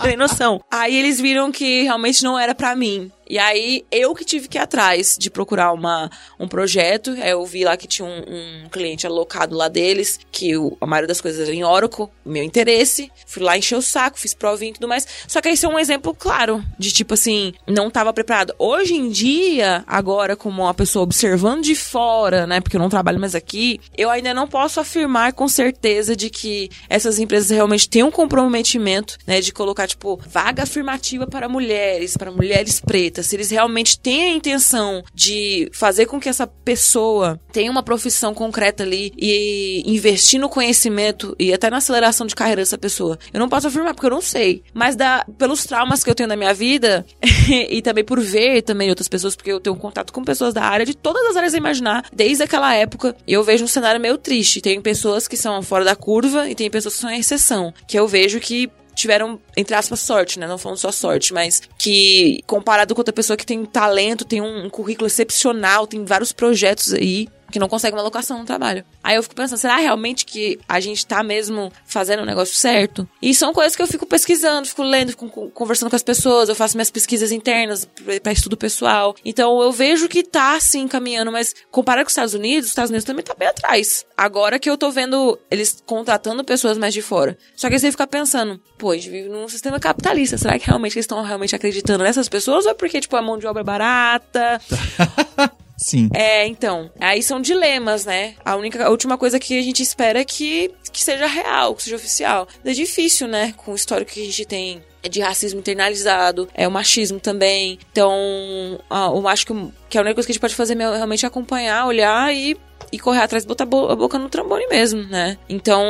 têm [laughs] noção. Aí eles viram que realmente não era para mim. E aí, eu que tive que ir atrás de procurar uma, um projeto. Eu vi lá que tinha um, um cliente alocado lá deles, que o, a maioria das coisas era em Oracle, meu interesse. Fui lá encher o saco, fiz provinha e tudo mais. Só que esse é um exemplo claro de tipo assim, não estava preparado. Hoje em dia, agora, como uma pessoa observando de fora, né, porque eu não trabalho mais aqui, eu ainda não posso afirmar com certeza de que essas empresas realmente têm um comprometimento, né, de colocar, tipo, vaga afirmativa para mulheres, para mulheres pretas se eles realmente têm a intenção de fazer com que essa pessoa tenha uma profissão concreta ali e investir no conhecimento e até na aceleração de carreira dessa pessoa. Eu não posso afirmar porque eu não sei, mas da, pelos traumas que eu tenho na minha vida [laughs] e também por ver também outras pessoas, porque eu tenho contato com pessoas da área de todas as áreas a imaginar, desde aquela época, eu vejo um cenário meio triste. Tem pessoas que são fora da curva e tem pessoas que são exceção, que eu vejo que tiveram, entre aspas, sorte, né? Não falando só sorte, mas que comparado com outra pessoa que tem talento, tem um, um currículo excepcional, tem vários projetos aí, que não consegue uma locação no trabalho. Aí eu fico pensando, será realmente que a gente tá mesmo fazendo o negócio certo? E são coisas que eu fico pesquisando, fico lendo, fico conversando com as pessoas, eu faço minhas pesquisas internas para estudo pessoal. Então eu vejo que tá sim caminhando, mas comparado com os Estados Unidos, os Estados Unidos também tá bem atrás. Agora que eu tô vendo eles contratando pessoas mais de fora. Só que aí você fica pensando, pô, a gente vive num sistema capitalista, será que realmente eles estão realmente acreditando nessas pessoas ou é porque, tipo, a mão de obra é barata? [laughs]
Sim.
É, então. Aí são dilemas, né? A única, a última coisa que a gente espera é que, que seja real, que seja oficial. É difícil, né? Com o histórico que a gente tem de racismo internalizado, é o machismo também. Então, eu acho que, que a única coisa que a gente pode fazer é realmente acompanhar, olhar e e correr atrás, botar a boca no trambone mesmo, né? Então,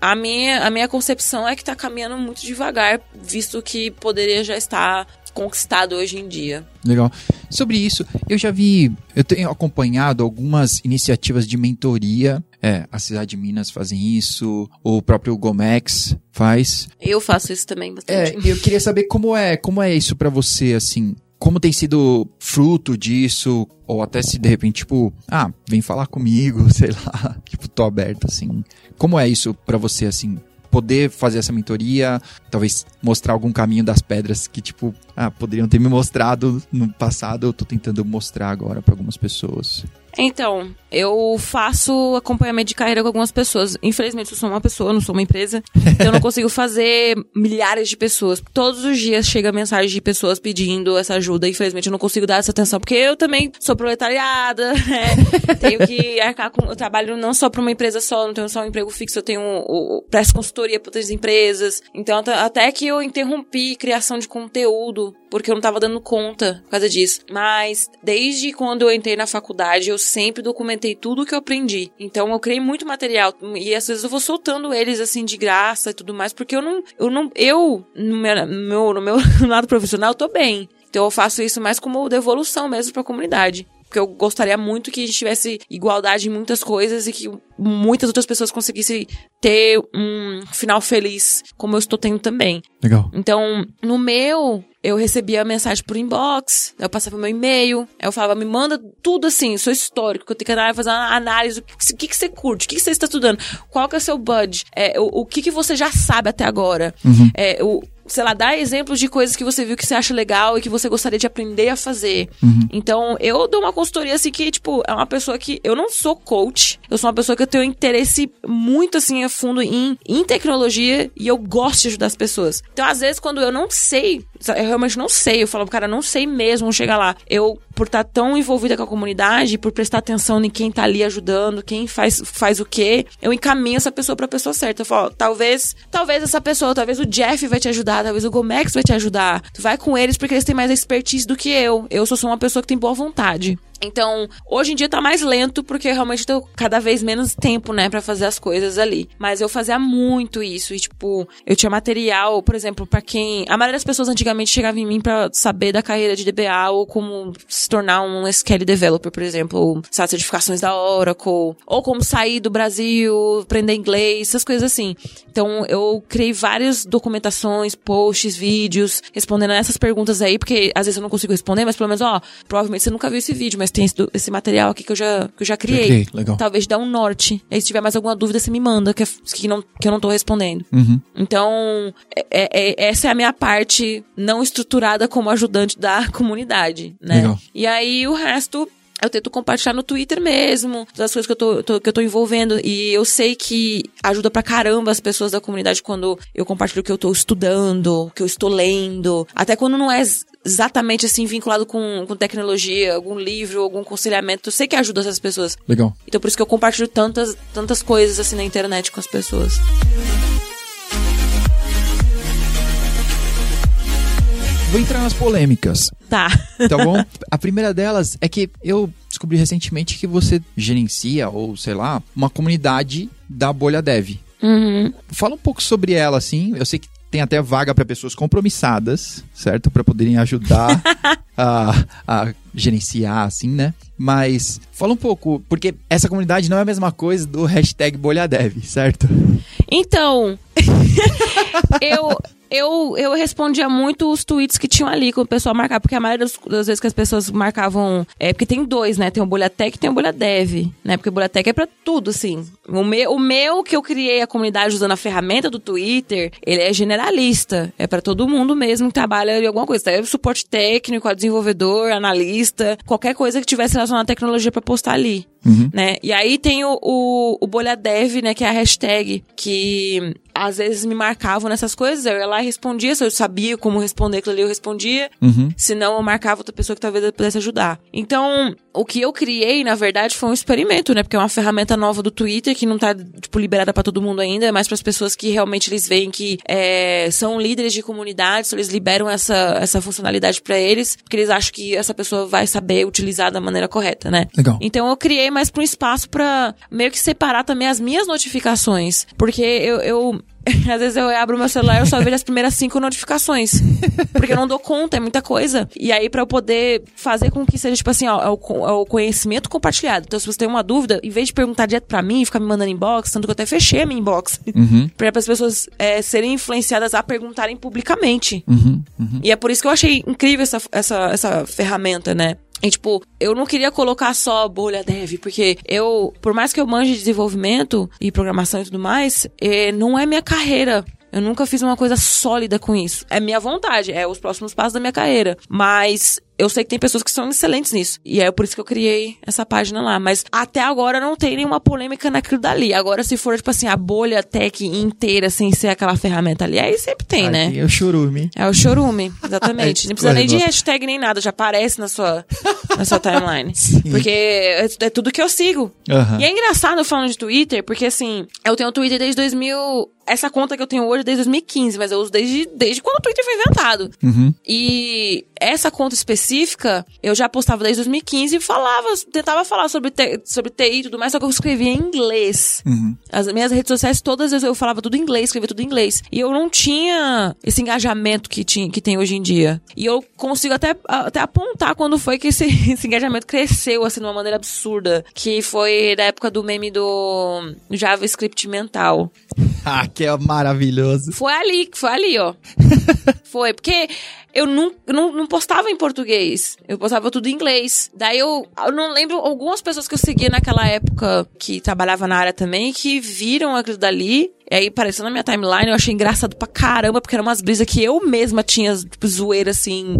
a minha, a minha concepção é que tá caminhando muito devagar, visto que poderia já estar conquistado hoje em dia.
Legal. Sobre isso, eu já vi, eu tenho acompanhado algumas iniciativas de mentoria. É, a cidade de Minas fazem isso, o próprio Gomex faz.
Eu faço isso também bastante.
É, eu queria saber como é, como é isso para você, assim, como tem sido fruto disso, ou até se de repente, tipo, ah, vem falar comigo, [laughs] sei lá, tipo, tô aberto, assim. Como é isso para você, assim, poder fazer essa mentoria, talvez mostrar algum caminho das pedras que, tipo, ah, poderiam ter me mostrado no passado, eu tô tentando mostrar agora para algumas pessoas.
Então, eu faço acompanhamento de carreira com algumas pessoas. Infelizmente, eu sou uma pessoa, não sou uma empresa. Então, [laughs] eu não consigo fazer milhares de pessoas. Todos os dias chega mensagem de pessoas pedindo essa ajuda. Infelizmente, eu não consigo dar essa atenção, porque eu também sou proletariada, [laughs] né? tenho que arcar com. Eu trabalho não só para uma empresa só, não tenho só um emprego fixo, eu tenho. O, presto consultoria para outras empresas. Então, até que eu interrompi criação de conteúdo, porque eu não tava dando conta por causa disso. Mas, desde quando eu entrei na faculdade, eu sempre documentei tudo o que eu aprendi. Então eu criei muito material e às vezes eu vou soltando eles assim de graça e tudo mais, porque eu não, eu não, eu no meu, no meu [laughs] lado profissional tô bem. Então eu faço isso mais como devolução mesmo para a comunidade porque eu gostaria muito que a gente tivesse igualdade em muitas coisas e que muitas outras pessoas conseguissem ter um final feliz, como eu estou tendo também.
Legal.
Então, no meu, eu recebia a mensagem por inbox, eu passava meu e-mail, eu falava, me manda tudo assim, seu histórico, que eu tenho que fazer uma análise, o que, que, que você curte, o que, que você está estudando, qual que é o seu budget, é, o, o que, que você já sabe até agora, uhum. é, o, sei lá, dar exemplos de coisas que você viu que você acha legal e que você gostaria de aprender a fazer. Uhum. Então, eu dou uma consultoria assim que, tipo, é uma pessoa que. Eu não sou coach, eu sou uma pessoa que eu tenho interesse muito assim a fundo em, em tecnologia e eu gosto de ajudar as pessoas. Então, às vezes, quando eu não sei, eu realmente não sei, eu falo, cara, não sei mesmo chegar lá. Eu, por estar tão envolvida com a comunidade, por prestar atenção em quem tá ali ajudando, quem faz, faz o quê, eu encaminho essa pessoa pra pessoa certa. Eu falo, talvez, talvez essa pessoa, talvez o Jeff vai te ajudar talvez o Gomex vai te ajudar. Tu vai com eles porque eles têm mais expertise do que eu. Eu só sou uma pessoa que tem boa vontade. Então, hoje em dia tá mais lento porque realmente tenho cada vez menos tempo, né, para fazer as coisas ali. Mas eu fazia muito isso e tipo, eu tinha material, por exemplo, para quem, a maioria das pessoas antigamente chegava em mim para saber da carreira de DBA ou como se tornar um SQL developer, por exemplo, sabe, certificações da Oracle, ou como sair do Brasil, aprender inglês, essas coisas assim. Então, eu criei várias documentações, posts, vídeos, respondendo essas perguntas aí, porque às vezes eu não consigo responder, mas pelo menos, ó, provavelmente você nunca viu esse vídeo, mas mas tem esse, esse material aqui que eu já, que eu já criei. Já criei
legal.
Talvez dá um norte. Aí se tiver mais alguma dúvida, você me manda, que, é, que, não, que eu não tô respondendo.
Uhum.
Então, é, é, é, essa é a minha parte não estruturada como ajudante da [laughs] comunidade, né? Legal. E aí o resto eu tento compartilhar no Twitter mesmo, das coisas que eu tô, tô, que eu tô envolvendo. E eu sei que ajuda pra caramba as pessoas da comunidade quando eu compartilho o que eu tô estudando, o que eu estou lendo. Até quando não é exatamente assim vinculado com, com tecnologia, algum livro, algum aconselhamento. Eu sei que ajuda essas pessoas.
Legal.
Então por isso que eu compartilho tantas, tantas coisas assim na internet com as pessoas.
Vou entrar nas polêmicas.
Tá.
Tá bom? [laughs] A primeira delas é que eu descobri recentemente que você gerencia, ou sei lá, uma comunidade da bolha dev.
Uhum.
Fala um pouco sobre ela, assim. Eu sei que tem até vaga para pessoas compromissadas, certo? Para poderem ajudar [laughs] a, a gerenciar, assim, né? Mas fala um pouco, porque essa comunidade não é a mesma coisa do hashtag BolhaDev, certo?
Então, [laughs] eu, eu, eu respondia muito os tweets que tinham ali, que o pessoal marcava, porque a maioria das, das, vezes que as pessoas marcavam. É porque tem dois, né? Tem o Bolha Tech e tem o Bolha Dev, né? Porque o Bolha Tech é pra tudo, assim. O meu, o meu que eu criei a comunidade usando a ferramenta do Twitter, ele é generalista. É para todo mundo mesmo que trabalha em alguma coisa. Tá? É suporte técnico, desenvolvedor, analista, qualquer coisa que tivesse relacionada à tecnologia para postar ali.
Uhum.
Né? E aí tem o, o, o Bolha Dev, né? Que é a hashtag que às vezes me marcavam nessas coisas, eu ia lá e respondia, se eu sabia como responder aquilo ali, eu respondia.
Uhum.
Se não, eu marcava outra pessoa que talvez pudesse ajudar. Então, o que eu criei, na verdade, foi um experimento, né? Porque é uma ferramenta nova do Twitter que não tá, tipo, liberada para todo mundo ainda, é mais para as pessoas que realmente eles veem que é, são líderes de comunidades, eles liberam essa, essa funcionalidade para eles, porque eles acham que essa pessoa vai saber utilizar da maneira correta, né?
Legal.
Então eu criei mais para um espaço para meio que separar também as minhas notificações, porque eu, eu [laughs] Às vezes eu abro meu celular e eu só vejo as primeiras cinco notificações. Porque eu não dou conta, é muita coisa. E aí, para eu poder fazer com que seja, tipo assim, ó, é o, é o, conhecimento compartilhado. Então, se você tem uma dúvida, em vez de perguntar direto pra mim e ficar me mandando inbox, tanto que eu até fechei a minha inbox.
Uhum. [laughs]
para as pessoas é, serem influenciadas a perguntarem publicamente.
Uhum. Uhum.
E é por isso que eu achei incrível essa, essa, essa ferramenta, né? E, tipo, eu não queria colocar só bolha dev, porque eu, por mais que eu manje de desenvolvimento e programação e tudo mais, é, não é minha carreira. Eu nunca fiz uma coisa sólida com isso. É minha vontade, é os próximos passos da minha carreira. Mas eu sei que tem pessoas que são excelentes nisso. E é por isso que eu criei essa página lá. Mas até agora não tem nenhuma polêmica naquilo dali. Agora, se for, tipo assim, a bolha tech inteira sem ser aquela ferramenta ali, aí sempre tem, né?
É o churume.
É o chorume, exatamente. [laughs] Não precisa nem de
Correto.
hashtag nem nada, já aparece na sua, na sua timeline. [laughs]
Sim.
Porque é, é tudo que eu sigo.
Aham.
E é engraçado falando de Twitter, porque assim, eu tenho Twitter desde 2000. Essa conta que eu tenho hoje é desde 2015, mas eu uso desde, desde quando o Twitter foi inventado.
Uhum.
E essa conta específica, eu já postava desde 2015 e falava, tentava falar sobre, sobre TI e tudo mais, só que eu escrevia em inglês.
Uhum.
As minhas redes sociais, todas eu falava tudo em inglês, escrevia tudo em inglês. E eu não tinha esse engajamento que, tinha, que tem hoje em dia. E eu consigo até, até apontar quando foi que esse, [laughs] esse engajamento cresceu, assim, de uma maneira absurda. Que foi da época do meme do JavaScript mental. [laughs]
Ah, que é maravilhoso.
Foi ali, foi ali, ó. [laughs] foi, porque eu não, não, não postava em português. Eu postava tudo em inglês. Daí eu, eu não lembro algumas pessoas que eu seguia naquela época que trabalhava na área também, que viram aquilo dali. E aí apareceu na minha timeline, eu achei engraçado pra caramba, porque eram umas brisas que eu mesma tinha, tipo, zoeira assim.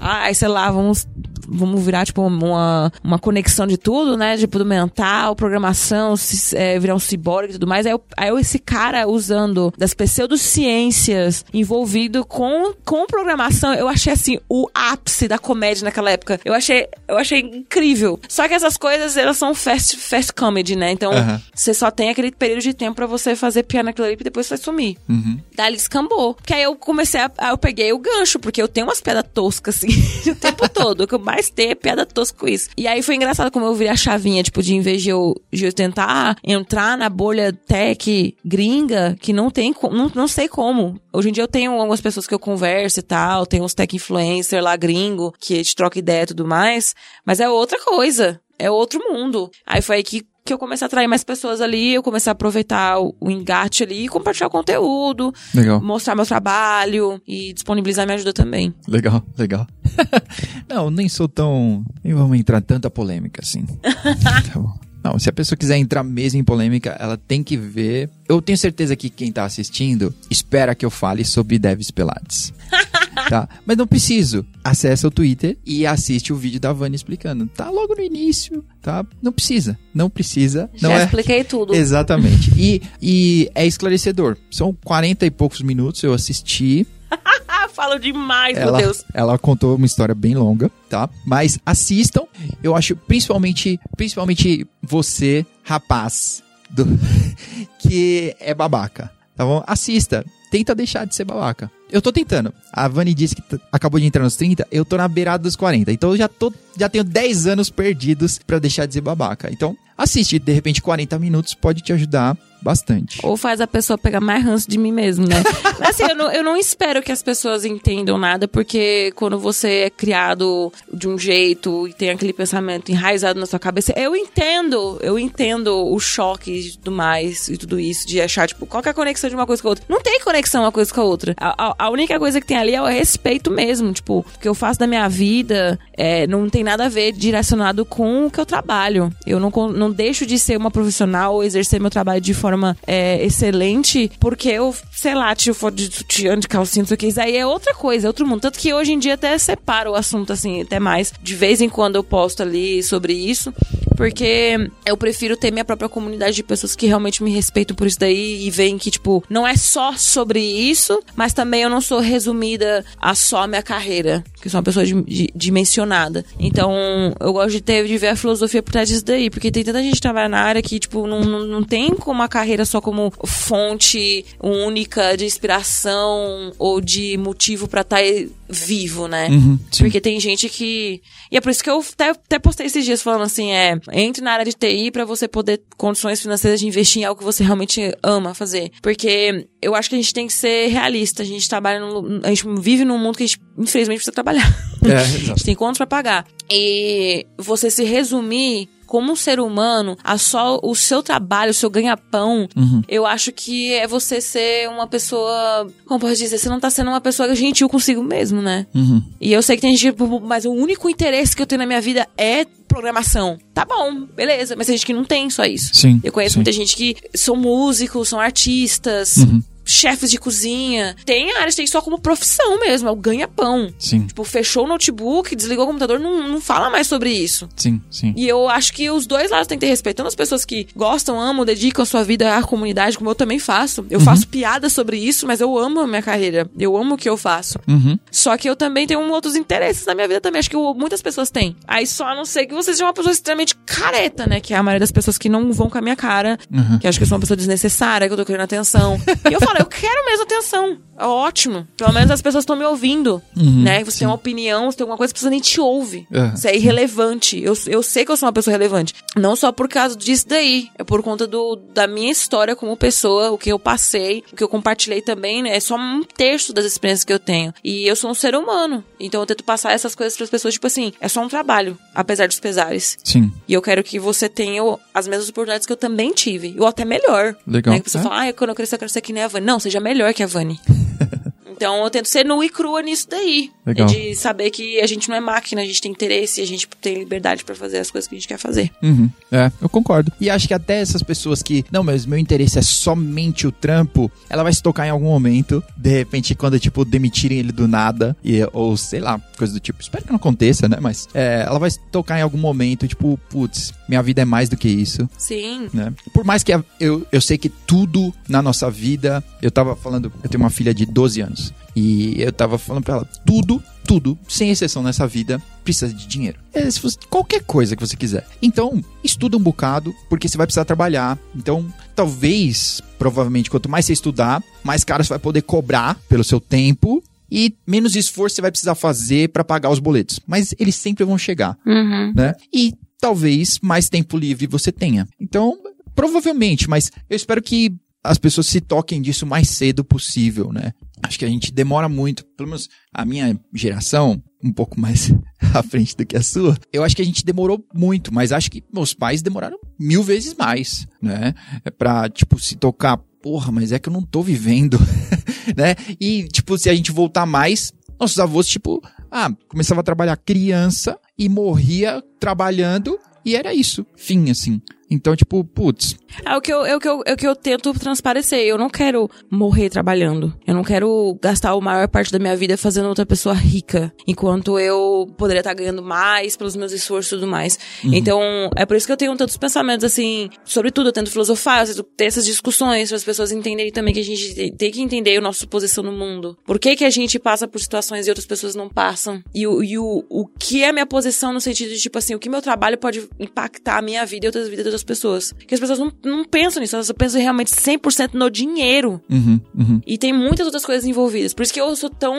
Ai, sei lá, vamos vamos virar, tipo, uma, uma conexão de tudo, né? Tipo, do mental, programação, ci- é, virar um ciborgue e tudo mais. Aí, eu, aí esse cara usando das pseudociências envolvido com, com programação, eu achei, assim, o ápice da comédia naquela época. Eu achei, eu achei incrível. Só que essas coisas, elas são fast, fast comedy, né? Então,
Aham.
você só tem aquele período de tempo pra você fazer piada naquilo ali e depois você vai sumir.
Uhum.
Daí ele escambou. Porque aí eu comecei a. aí Eu peguei o gancho, porque eu tenho umas piadas toscas, assim, [laughs] o tempo todo. Que eu mais é piada tosca com isso. E aí foi engraçado como eu virei a chavinha, tipo, de em vez de eu, de eu tentar entrar na bolha tech gringa, que não tem. Não, não sei como. Hoje em dia eu tenho algumas pessoas que eu converso e tal, tem uns tech influencer lá gringo, que gente troca ideia e tudo mais. Mas é outra coisa. É outro mundo. Aí foi aí que que eu comecei a atrair mais pessoas ali, eu comecei a aproveitar o, o engate ali e compartilhar conteúdo,
Legal.
mostrar meu trabalho e disponibilizar minha ajuda também.
Legal, legal. [laughs] não, nem sou tão. Nem vamos entrar em tanta polêmica assim. [laughs] tá bom. Não, se a pessoa quiser entrar mesmo em polêmica, ela tem que ver. Eu tenho certeza que quem tá assistindo espera que eu fale sobre devs pelados. [laughs] tá? Mas não preciso. Acessa o Twitter e assiste o vídeo da Vani explicando. Tá logo no início, tá? Não precisa. Não precisa. Não
Já
é.
expliquei [laughs] tudo.
Exatamente. E, e é esclarecedor. São 40 e poucos minutos, eu assisti. [laughs]
Falo demais,
ela,
meu Deus.
ela contou uma história bem longa, tá? Mas assistam. Eu acho principalmente, principalmente você, rapaz, do, [laughs] que é babaca, tá bom? Assista. Tenta deixar de ser babaca. Eu tô tentando. A Vani disse que acabou de entrar nos 30, eu tô na beirada dos 40. Então eu já tô já tenho 10 anos perdidos pra deixar de ser babaca. Então, assiste, de repente 40 minutos pode te ajudar bastante.
Ou faz a pessoa pegar mais ranço de mim mesmo, né? Mas assim, eu não, eu não espero que as pessoas entendam nada, porque quando você é criado de um jeito e tem aquele pensamento enraizado na sua cabeça, eu entendo, eu entendo o choque e tudo mais e tudo isso, de achar, tipo, qual é a conexão de uma coisa com a outra? Não tem conexão uma coisa com a outra. A, a- a única coisa que tem ali é o respeito mesmo, tipo, o que eu faço da minha vida é, não tem nada a ver direcionado com o que eu trabalho. Eu não, não deixo de ser uma profissional ou exercer meu trabalho de forma é, excelente porque eu, sei lá, tio, for de sutiã, de calcinha, não sei o que. Isso aí é outra coisa, é outro mundo. Tanto que hoje em dia até separo o assunto, assim, até mais. De vez em quando eu posto ali sobre isso. Porque eu prefiro ter minha própria comunidade de pessoas que realmente me respeitam por isso daí e veem que, tipo, não é só sobre isso, mas também eu não sou resumida a só minha carreira, que sou uma pessoa di- di- dimensionada. Então, eu gosto de ter de ver a filosofia por trás disso daí, porque tem tanta gente que trabalha na área que, tipo, não, não, não tem como a carreira só como fonte única de inspiração ou de motivo pra estar vivo, né?
Uhum.
Porque tem gente que. E é por isso que eu até, até postei esses dias falando assim: é, entre na área de TI pra você poder ter condições financeiras de investir em algo que você realmente ama fazer. Porque eu acho que a gente tem que ser realista. A gente trabalha num, A gente vive num mundo que a gente, infelizmente, precisa trabalhar.
É, [laughs]
a gente tem contas pra pagar. E você se resumir como um ser humano, a só o seu trabalho, o seu ganha-pão,
Uhum.
eu acho que é você ser uma pessoa. Como pode dizer? Você não tá sendo uma pessoa gentil consigo mesmo, né?
Uhum.
E eu sei que tem gente, mas o único interesse que eu tenho na minha vida é programação. Tá bom, beleza. Mas tem gente que não tem só isso.
Sim.
Eu conheço
sim.
muita gente que são músicos, são artistas,
Uhum.
Chefes de cozinha. Tem áreas tem só como profissão mesmo, é o ganha-pão.
Sim,
Tipo, fechou o notebook, desligou o computador, não, não fala mais sobre isso.
sim, sim.
E eu acho que os dois lados têm que ter respeito. Tanto as pessoas que gostam, amam, dedicam a sua vida à comunidade, como eu também faço. Eu faço piadas sobre isso, mas eu amo a minha carreira. Eu amo o que eu faço.
Uhum.
Só que eu também tenho outros interesses na minha vida também. Acho que eu- muitas pessoas têm. Aí só a não ser que você seja uma pessoa extremamente careta, né? Que é a maioria das pessoas que não vão com a minha cara.
Uhum.
Que acho que eu sou uma pessoa desnecessária, que eu tô querendo atenção. e eu falo, eu quero mesmo atenção. É ótimo. Pelo menos as pessoas estão me ouvindo.
Uhum,
né? Você tem uma opinião, você tem alguma coisa que a pessoa nem te ouve.
Uhum,
Você é irrelevante. Eu, eu sei que eu sou uma pessoa relevante. Não só por causa disso daí. É por conta do, da minha história como pessoa, o que eu passei, o que eu compartilhei também, né? É só um terço das experiências que eu tenho. E eu sou um ser humano. Então eu tento passar essas coisas para as pessoas, tipo assim, é só um trabalho, apesar dos pesares.
Sim.
E eu quero que você tenha as mesmas oportunidades que eu também tive. Ou até melhor.
Legal.
Né? Que você
É.
fala, ah, quando eu crescer eu quero ser que nem a Vani. Não, seja melhor que a Vani. Então eu tento ser nua e crua nisso daí.
Legal.
De saber que a gente não é máquina, a gente tem interesse, a gente tem liberdade pra fazer as coisas que a gente quer fazer.
Uhum. É, eu concordo. E acho que até essas pessoas que, não, mas meu interesse é somente o trampo, ela vai se tocar em algum momento, de repente, quando, tipo, demitirem ele do nada, e, ou sei lá, coisa do tipo. Espero que não aconteça, né? Mas é, ela vai se tocar em algum momento, tipo, putz, minha vida é mais do que isso.
Sim.
né? Por mais que eu, eu sei que tudo na nossa vida, eu tava falando, eu tenho uma filha de 12 anos, e eu tava falando pra ela, tudo, tudo, sem exceção nessa vida, precisa de dinheiro. É, se você- qualquer coisa que você quiser. Então, estuda um bocado, porque você vai precisar trabalhar. Então, talvez, provavelmente, quanto mais você estudar, mais caro você vai poder cobrar pelo seu tempo. E menos esforço você vai precisar fazer pra pagar os boletos. Mas eles sempre vão chegar
Uhum.
né? E talvez mais tempo livre você tenha. Então, provavelmente, mas eu espero que as pessoas se toquem disso o mais cedo possível, né? Acho que a gente demora muito, pelo menos a minha geração, um pouco mais [laughs] à frente do que a sua, eu acho que a gente demorou muito, mas acho que meus pais demoraram mil vezes mais, né? É pra, tipo, se tocar, porra, mas é que eu não tô vivendo, [laughs] né? E, tipo, se a gente voltar mais, nossos avós, tipo, ah, começava a trabalhar criança e morria trabalhando e era isso, fim, assim. Então, tipo, putz,
É o que eu, é o que eu, é o que eu tento transparecer. Eu não quero morrer trabalhando. Eu não quero gastar a maior parte da minha vida fazendo outra pessoa rica. Enquanto eu poderia estar ganhando mais pelos meus esforços e tudo mais. Então, é por isso que eu tenho tantos pensamentos, assim, sobre tudo. Eu tento filosofar, eu tento ter essas discussões para as pessoas entenderem também que a gente te- tem que entender a nossa posição no mundo. Por que que a gente passa por situações e outras pessoas não passam? E, o, e o, o que é a minha posição no sentido de, tipo assim, o que meu trabalho pode impactar a minha vida e outras vidas de outras pessoas. Porque as pessoas não, não pensam nisso, elas pensam realmente 100% no dinheiro.
uhum, uhum,
E tem muitas outras coisas envolvidas. Por isso que eu sou tão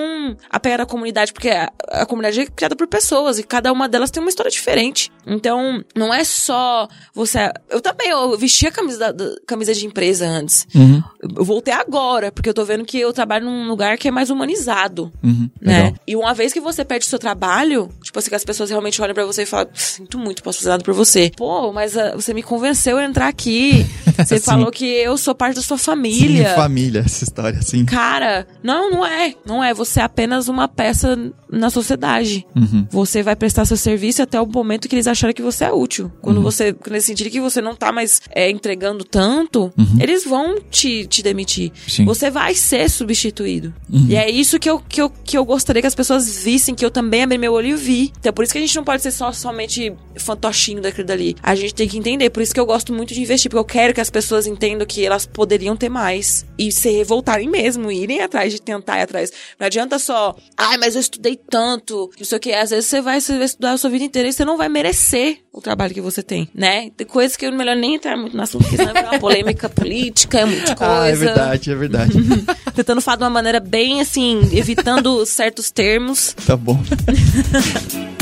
apegada à comunidade, porque a, a comunidade é criada por pessoas e cada uma delas tem uma história diferente. Então, não é só você. Eu também, eu vestia camisa, da- camisa de empresa antes.
uhum,
Eu voltei agora, porque eu tô vendo que eu trabalho num lugar que é mais humanizado.
uhum,
Né?
legal.
E uma vez que você perde o seu trabalho, tipo assim, que as pessoas realmente olham pra você e falam, sinto muito, posso fazer nada por você. Pô, mas ah, você me convenceu a entrar aqui. [laughs] Você
Sim.
falou que eu sou parte da sua
Sim,
família.
família, essa história, assim.
Cara, não, não é. Não é. Você é apenas uma peça na sociedade.
Uhum,
Você vai prestar seu serviço até o momento que eles acharem que você é útil. Quando
Uhum.
você, quando eles sentirem que você não tá mais é, entregando tanto, eles vão te, te demitir.
Uhum. Sim.
Você vai ser substituído.
Uhum.
E é isso que eu, que, eu, que eu gostaria que as pessoas vissem, que eu também abri meu olho e vi. Então é por isso que a gente não pode ser só somente fantochinho daquilo dali. A gente tem que entender. Por isso que eu gosto muito de investir, porque eu quero que as pessoas entendam que elas poderiam ter mais. E se revoltarem mesmo, e irem atrás de tentar ir atrás. Não adianta só, ai, mas eu estudei tanto, não sei o que. Às vezes você vai, estudar a sua vida inteira e você não vai merecer o trabalho que você tem, né? Tem coisas que é melhor nem entrar muito na assunto, porque senão é uma polêmica [laughs] política, é muita coisa.
Ah, é verdade, é verdade. [laughs]
Tentando falar de uma maneira bem assim, evitando certos termos.
tá bom. [laughs]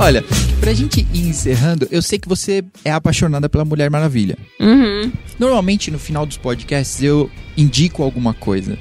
Olha, pra gente ir encerrando, eu sei que você é apaixonada pela Mulher Maravilha.
Uhum.
Normalmente no final dos podcasts eu indico alguma coisa.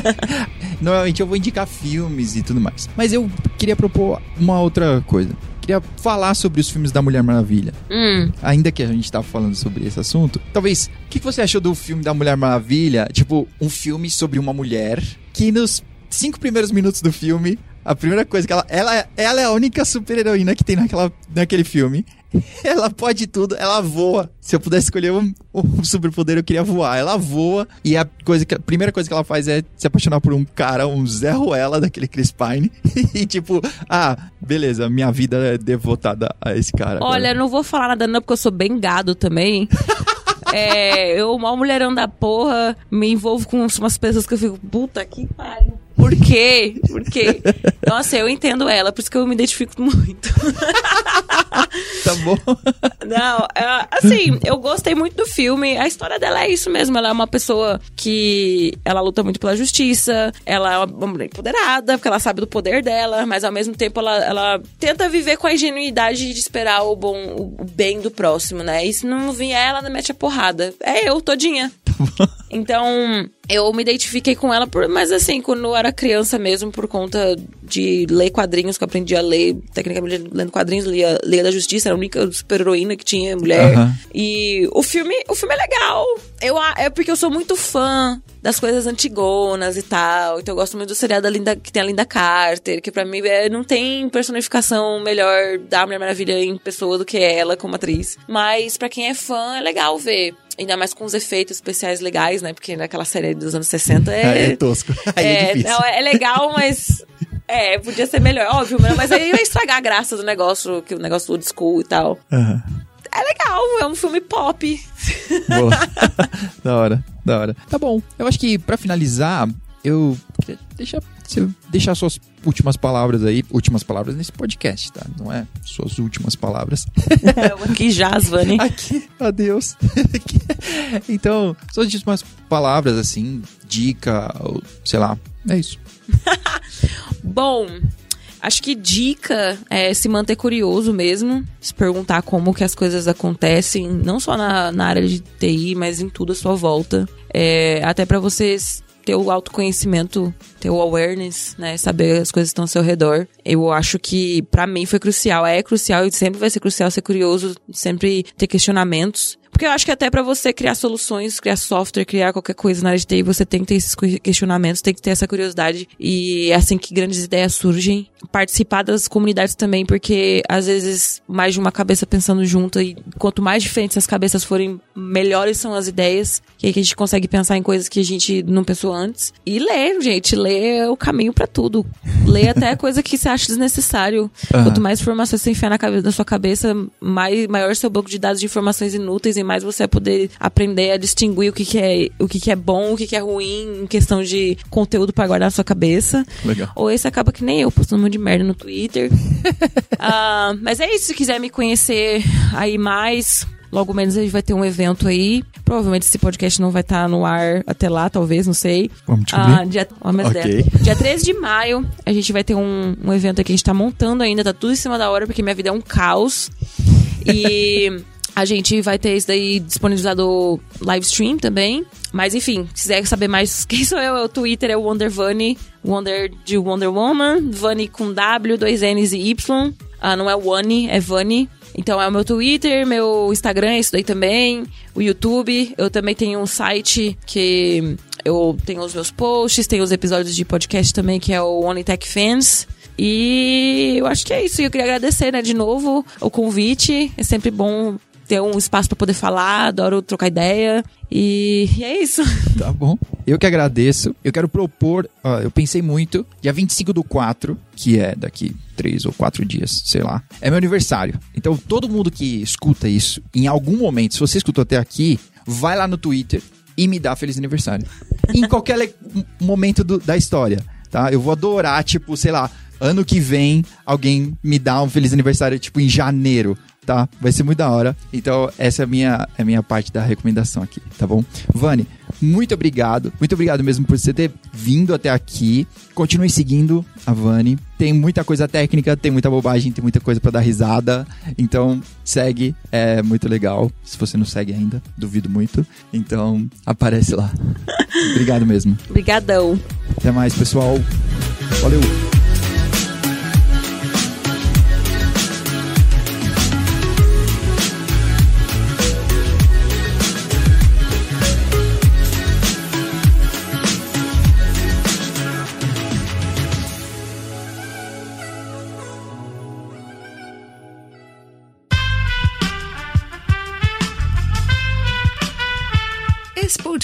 [laughs] Normalmente eu vou indicar filmes e tudo mais. Mas eu queria propor uma outra coisa queria falar sobre os filmes da Mulher Maravilha.
Hum.
Ainda que a gente tava falando sobre esse assunto, talvez. O que, que você achou do filme da Mulher Maravilha? Tipo, um filme sobre uma mulher que nos cinco primeiros minutos do filme. A primeira coisa que ela. Ela, ela é a única super-heroína que tem naquela, naquele filme. [laughs] Ela pode tudo, ela voa. Se eu pudesse escolher um, um superpoder, eu queria voar. Ela voa e a, coisa que, a primeira coisa que ela faz é se apaixonar por um cara, um Zé Ruela, daquele Chris Pine. [laughs] e tipo, ah, beleza, minha vida é devotada a esse cara.
Olha,
agora.
não vou falar nada não, porque eu sou bem gado também. [laughs] é, eu, mal mulherão da porra, me envolvo com umas pessoas que eu fico, puta que pariu. Por quê? Por quê? Nossa, eu entendo ela, por isso que eu me identifico muito.
tá bom.
Não, é, assim, eu gostei muito do filme. A história dela é isso mesmo. Ela é uma pessoa que ela luta muito pela justiça. Ela é uma mulher empoderada, porque ela sabe do poder dela, mas ao mesmo tempo ela, ela tenta viver com a ingenuidade de esperar o bom, o bem do próximo, né? E se não vier, ela mete a porrada. É eu, todinha. Então, eu me identifiquei com ela, por, mas assim, quando eu era criança mesmo, por conta de ler quadrinhos, que eu aprendi a ler, tecnicamente lendo quadrinhos, lia Liga da Justiça, era a única super-heroína que tinha mulher.
Aham.
E o filme, o filme é legal. Eu, é porque eu sou muito fã das coisas antigonas e tal. Então eu gosto muito do seriado da Linda, que tem a Linda Carter, que pra mim é, não tem personificação melhor da Mulher Maravilha em pessoa do que ela como atriz. Mas pra quem é fã, é legal ver. Ainda mais com os efeitos especiais legais, né? Porque naquela série dos anos 60 [laughs]
Aí é tosco. [laughs] Aí é, difícil.
não, é legal, mas. É, podia ser melhor, óbvio, mas aí ia estragar a graça do negócio, que o negócio do old school e tal.
Aham.
É legal, é um filme pop.
Boa. [laughs] da hora, da hora. Tá bom. Eu acho que pra finalizar, eu queria deixar, deixar suas últimas palavras aí. Últimas palavras nesse podcast, tá? Não é suas últimas palavras. [laughs]
que jazz, Vani.
Aqui, adeus. [laughs] então, suas últimas palavras, assim, dica, ou, sei lá. É isso.
Bom, acho que dica é se manter curioso mesmo, se perguntar como que as coisas acontecem, não só na, na área de TI, mas em tudo à sua volta. É, até pra vocês ter o autoconhecimento, ter o awareness, né, saber as coisas que estão ao seu redor. Eu acho que pra mim foi crucial, é crucial e sempre vai ser crucial ser curioso, sempre ter questionamentos. Porque eu acho que até pra você criar soluções, criar software, criar qualquer coisa na área de TI, você tem que ter esses que- questionamentos, tem que ter essa curiosidade. E é assim que grandes ideias surgem. Participar das comunidades também, porque às vezes mais de uma cabeça pensando junto e quanto mais diferentes as cabeças forem, melhores são as ideias. Que aí que a gente consegue pensar em coisas que a gente não pensou antes. E ler, gente, ler é o caminho pra tudo. Ler até coisa que você acha desnecessário.
Aham.
Quanto mais informações você enfiar na, cabeça, na sua cabeça, mais, maior seu banco de dados de informações inúteis e mais você vai poder aprender a distinguir o que, que é o que, que é bom, o que, que é ruim em questão de conteúdo pra guardar na sua cabeça.
Legal.
Ou esse acaba que nem eu, postando um monte de merda no Twitter. [laughs] Ah, mas é isso, se quiser me conhecer aí mais. Logo menos a gente vai ter um evento aí. Provavelmente esse podcast não vai estar no ar até lá, talvez, não sei.
Vamos descobrir.
Ah, dia, ó, minhas
Ok.
ideias. dia 13 de maio, a gente vai ter um, um evento aqui que a gente tá montando ainda, tá tudo em cima da hora, porque minha vida é um caos. E [laughs] a gente vai ter isso daí disponibilizado live stream também. Mas enfim, se quiser saber mais [laughs] quem sou eu, o Twitter é o Wonder Vani, Wonder de Wonder Woman, Vani com W, dois N's e Y. Ah, não é Wani, é Vani. Então é o meu Twitter, meu Instagram é isso daí também, o YouTube. Eu também tenho um site que eu tenho os meus posts, tenho os episódios de podcast também, que é o Only Tech Fans. E eu acho que é isso. E eu queria agradecer, né, de novo o convite. É sempre bom ter um espaço pra poder falar, adoro trocar ideia. E, e é isso. [laughs]
Tá bom. Eu que agradeço. Eu quero propor, ó, eu pensei muito, dia 25 do 4, que é daqui três ou quatro dias, sei lá, é meu aniversário. Então todo mundo que escuta isso, em algum momento, se você escutou até aqui, vai lá no Twitter e me dá feliz aniversário. [laughs] em qualquer momento do- da história, tá? Eu vou adorar, tipo, sei lá, ano que vem alguém me dá um feliz aniversário, tipo, em janeiro. Tá? Vai ser muito da hora. Então, essa é a minha, é a minha parte da recomendação aqui, tá bom? Vani, muito obrigado. Muito obrigado mesmo por você ter vindo até aqui. Continue seguindo a Vani. Tem muita coisa técnica, tem muita bobagem, tem muita coisa para dar risada. Então, segue, é muito legal. Se você não segue ainda, duvido muito. Então, aparece lá. [laughs] obrigado mesmo.
Obrigadão.
Até mais, pessoal. Valeu.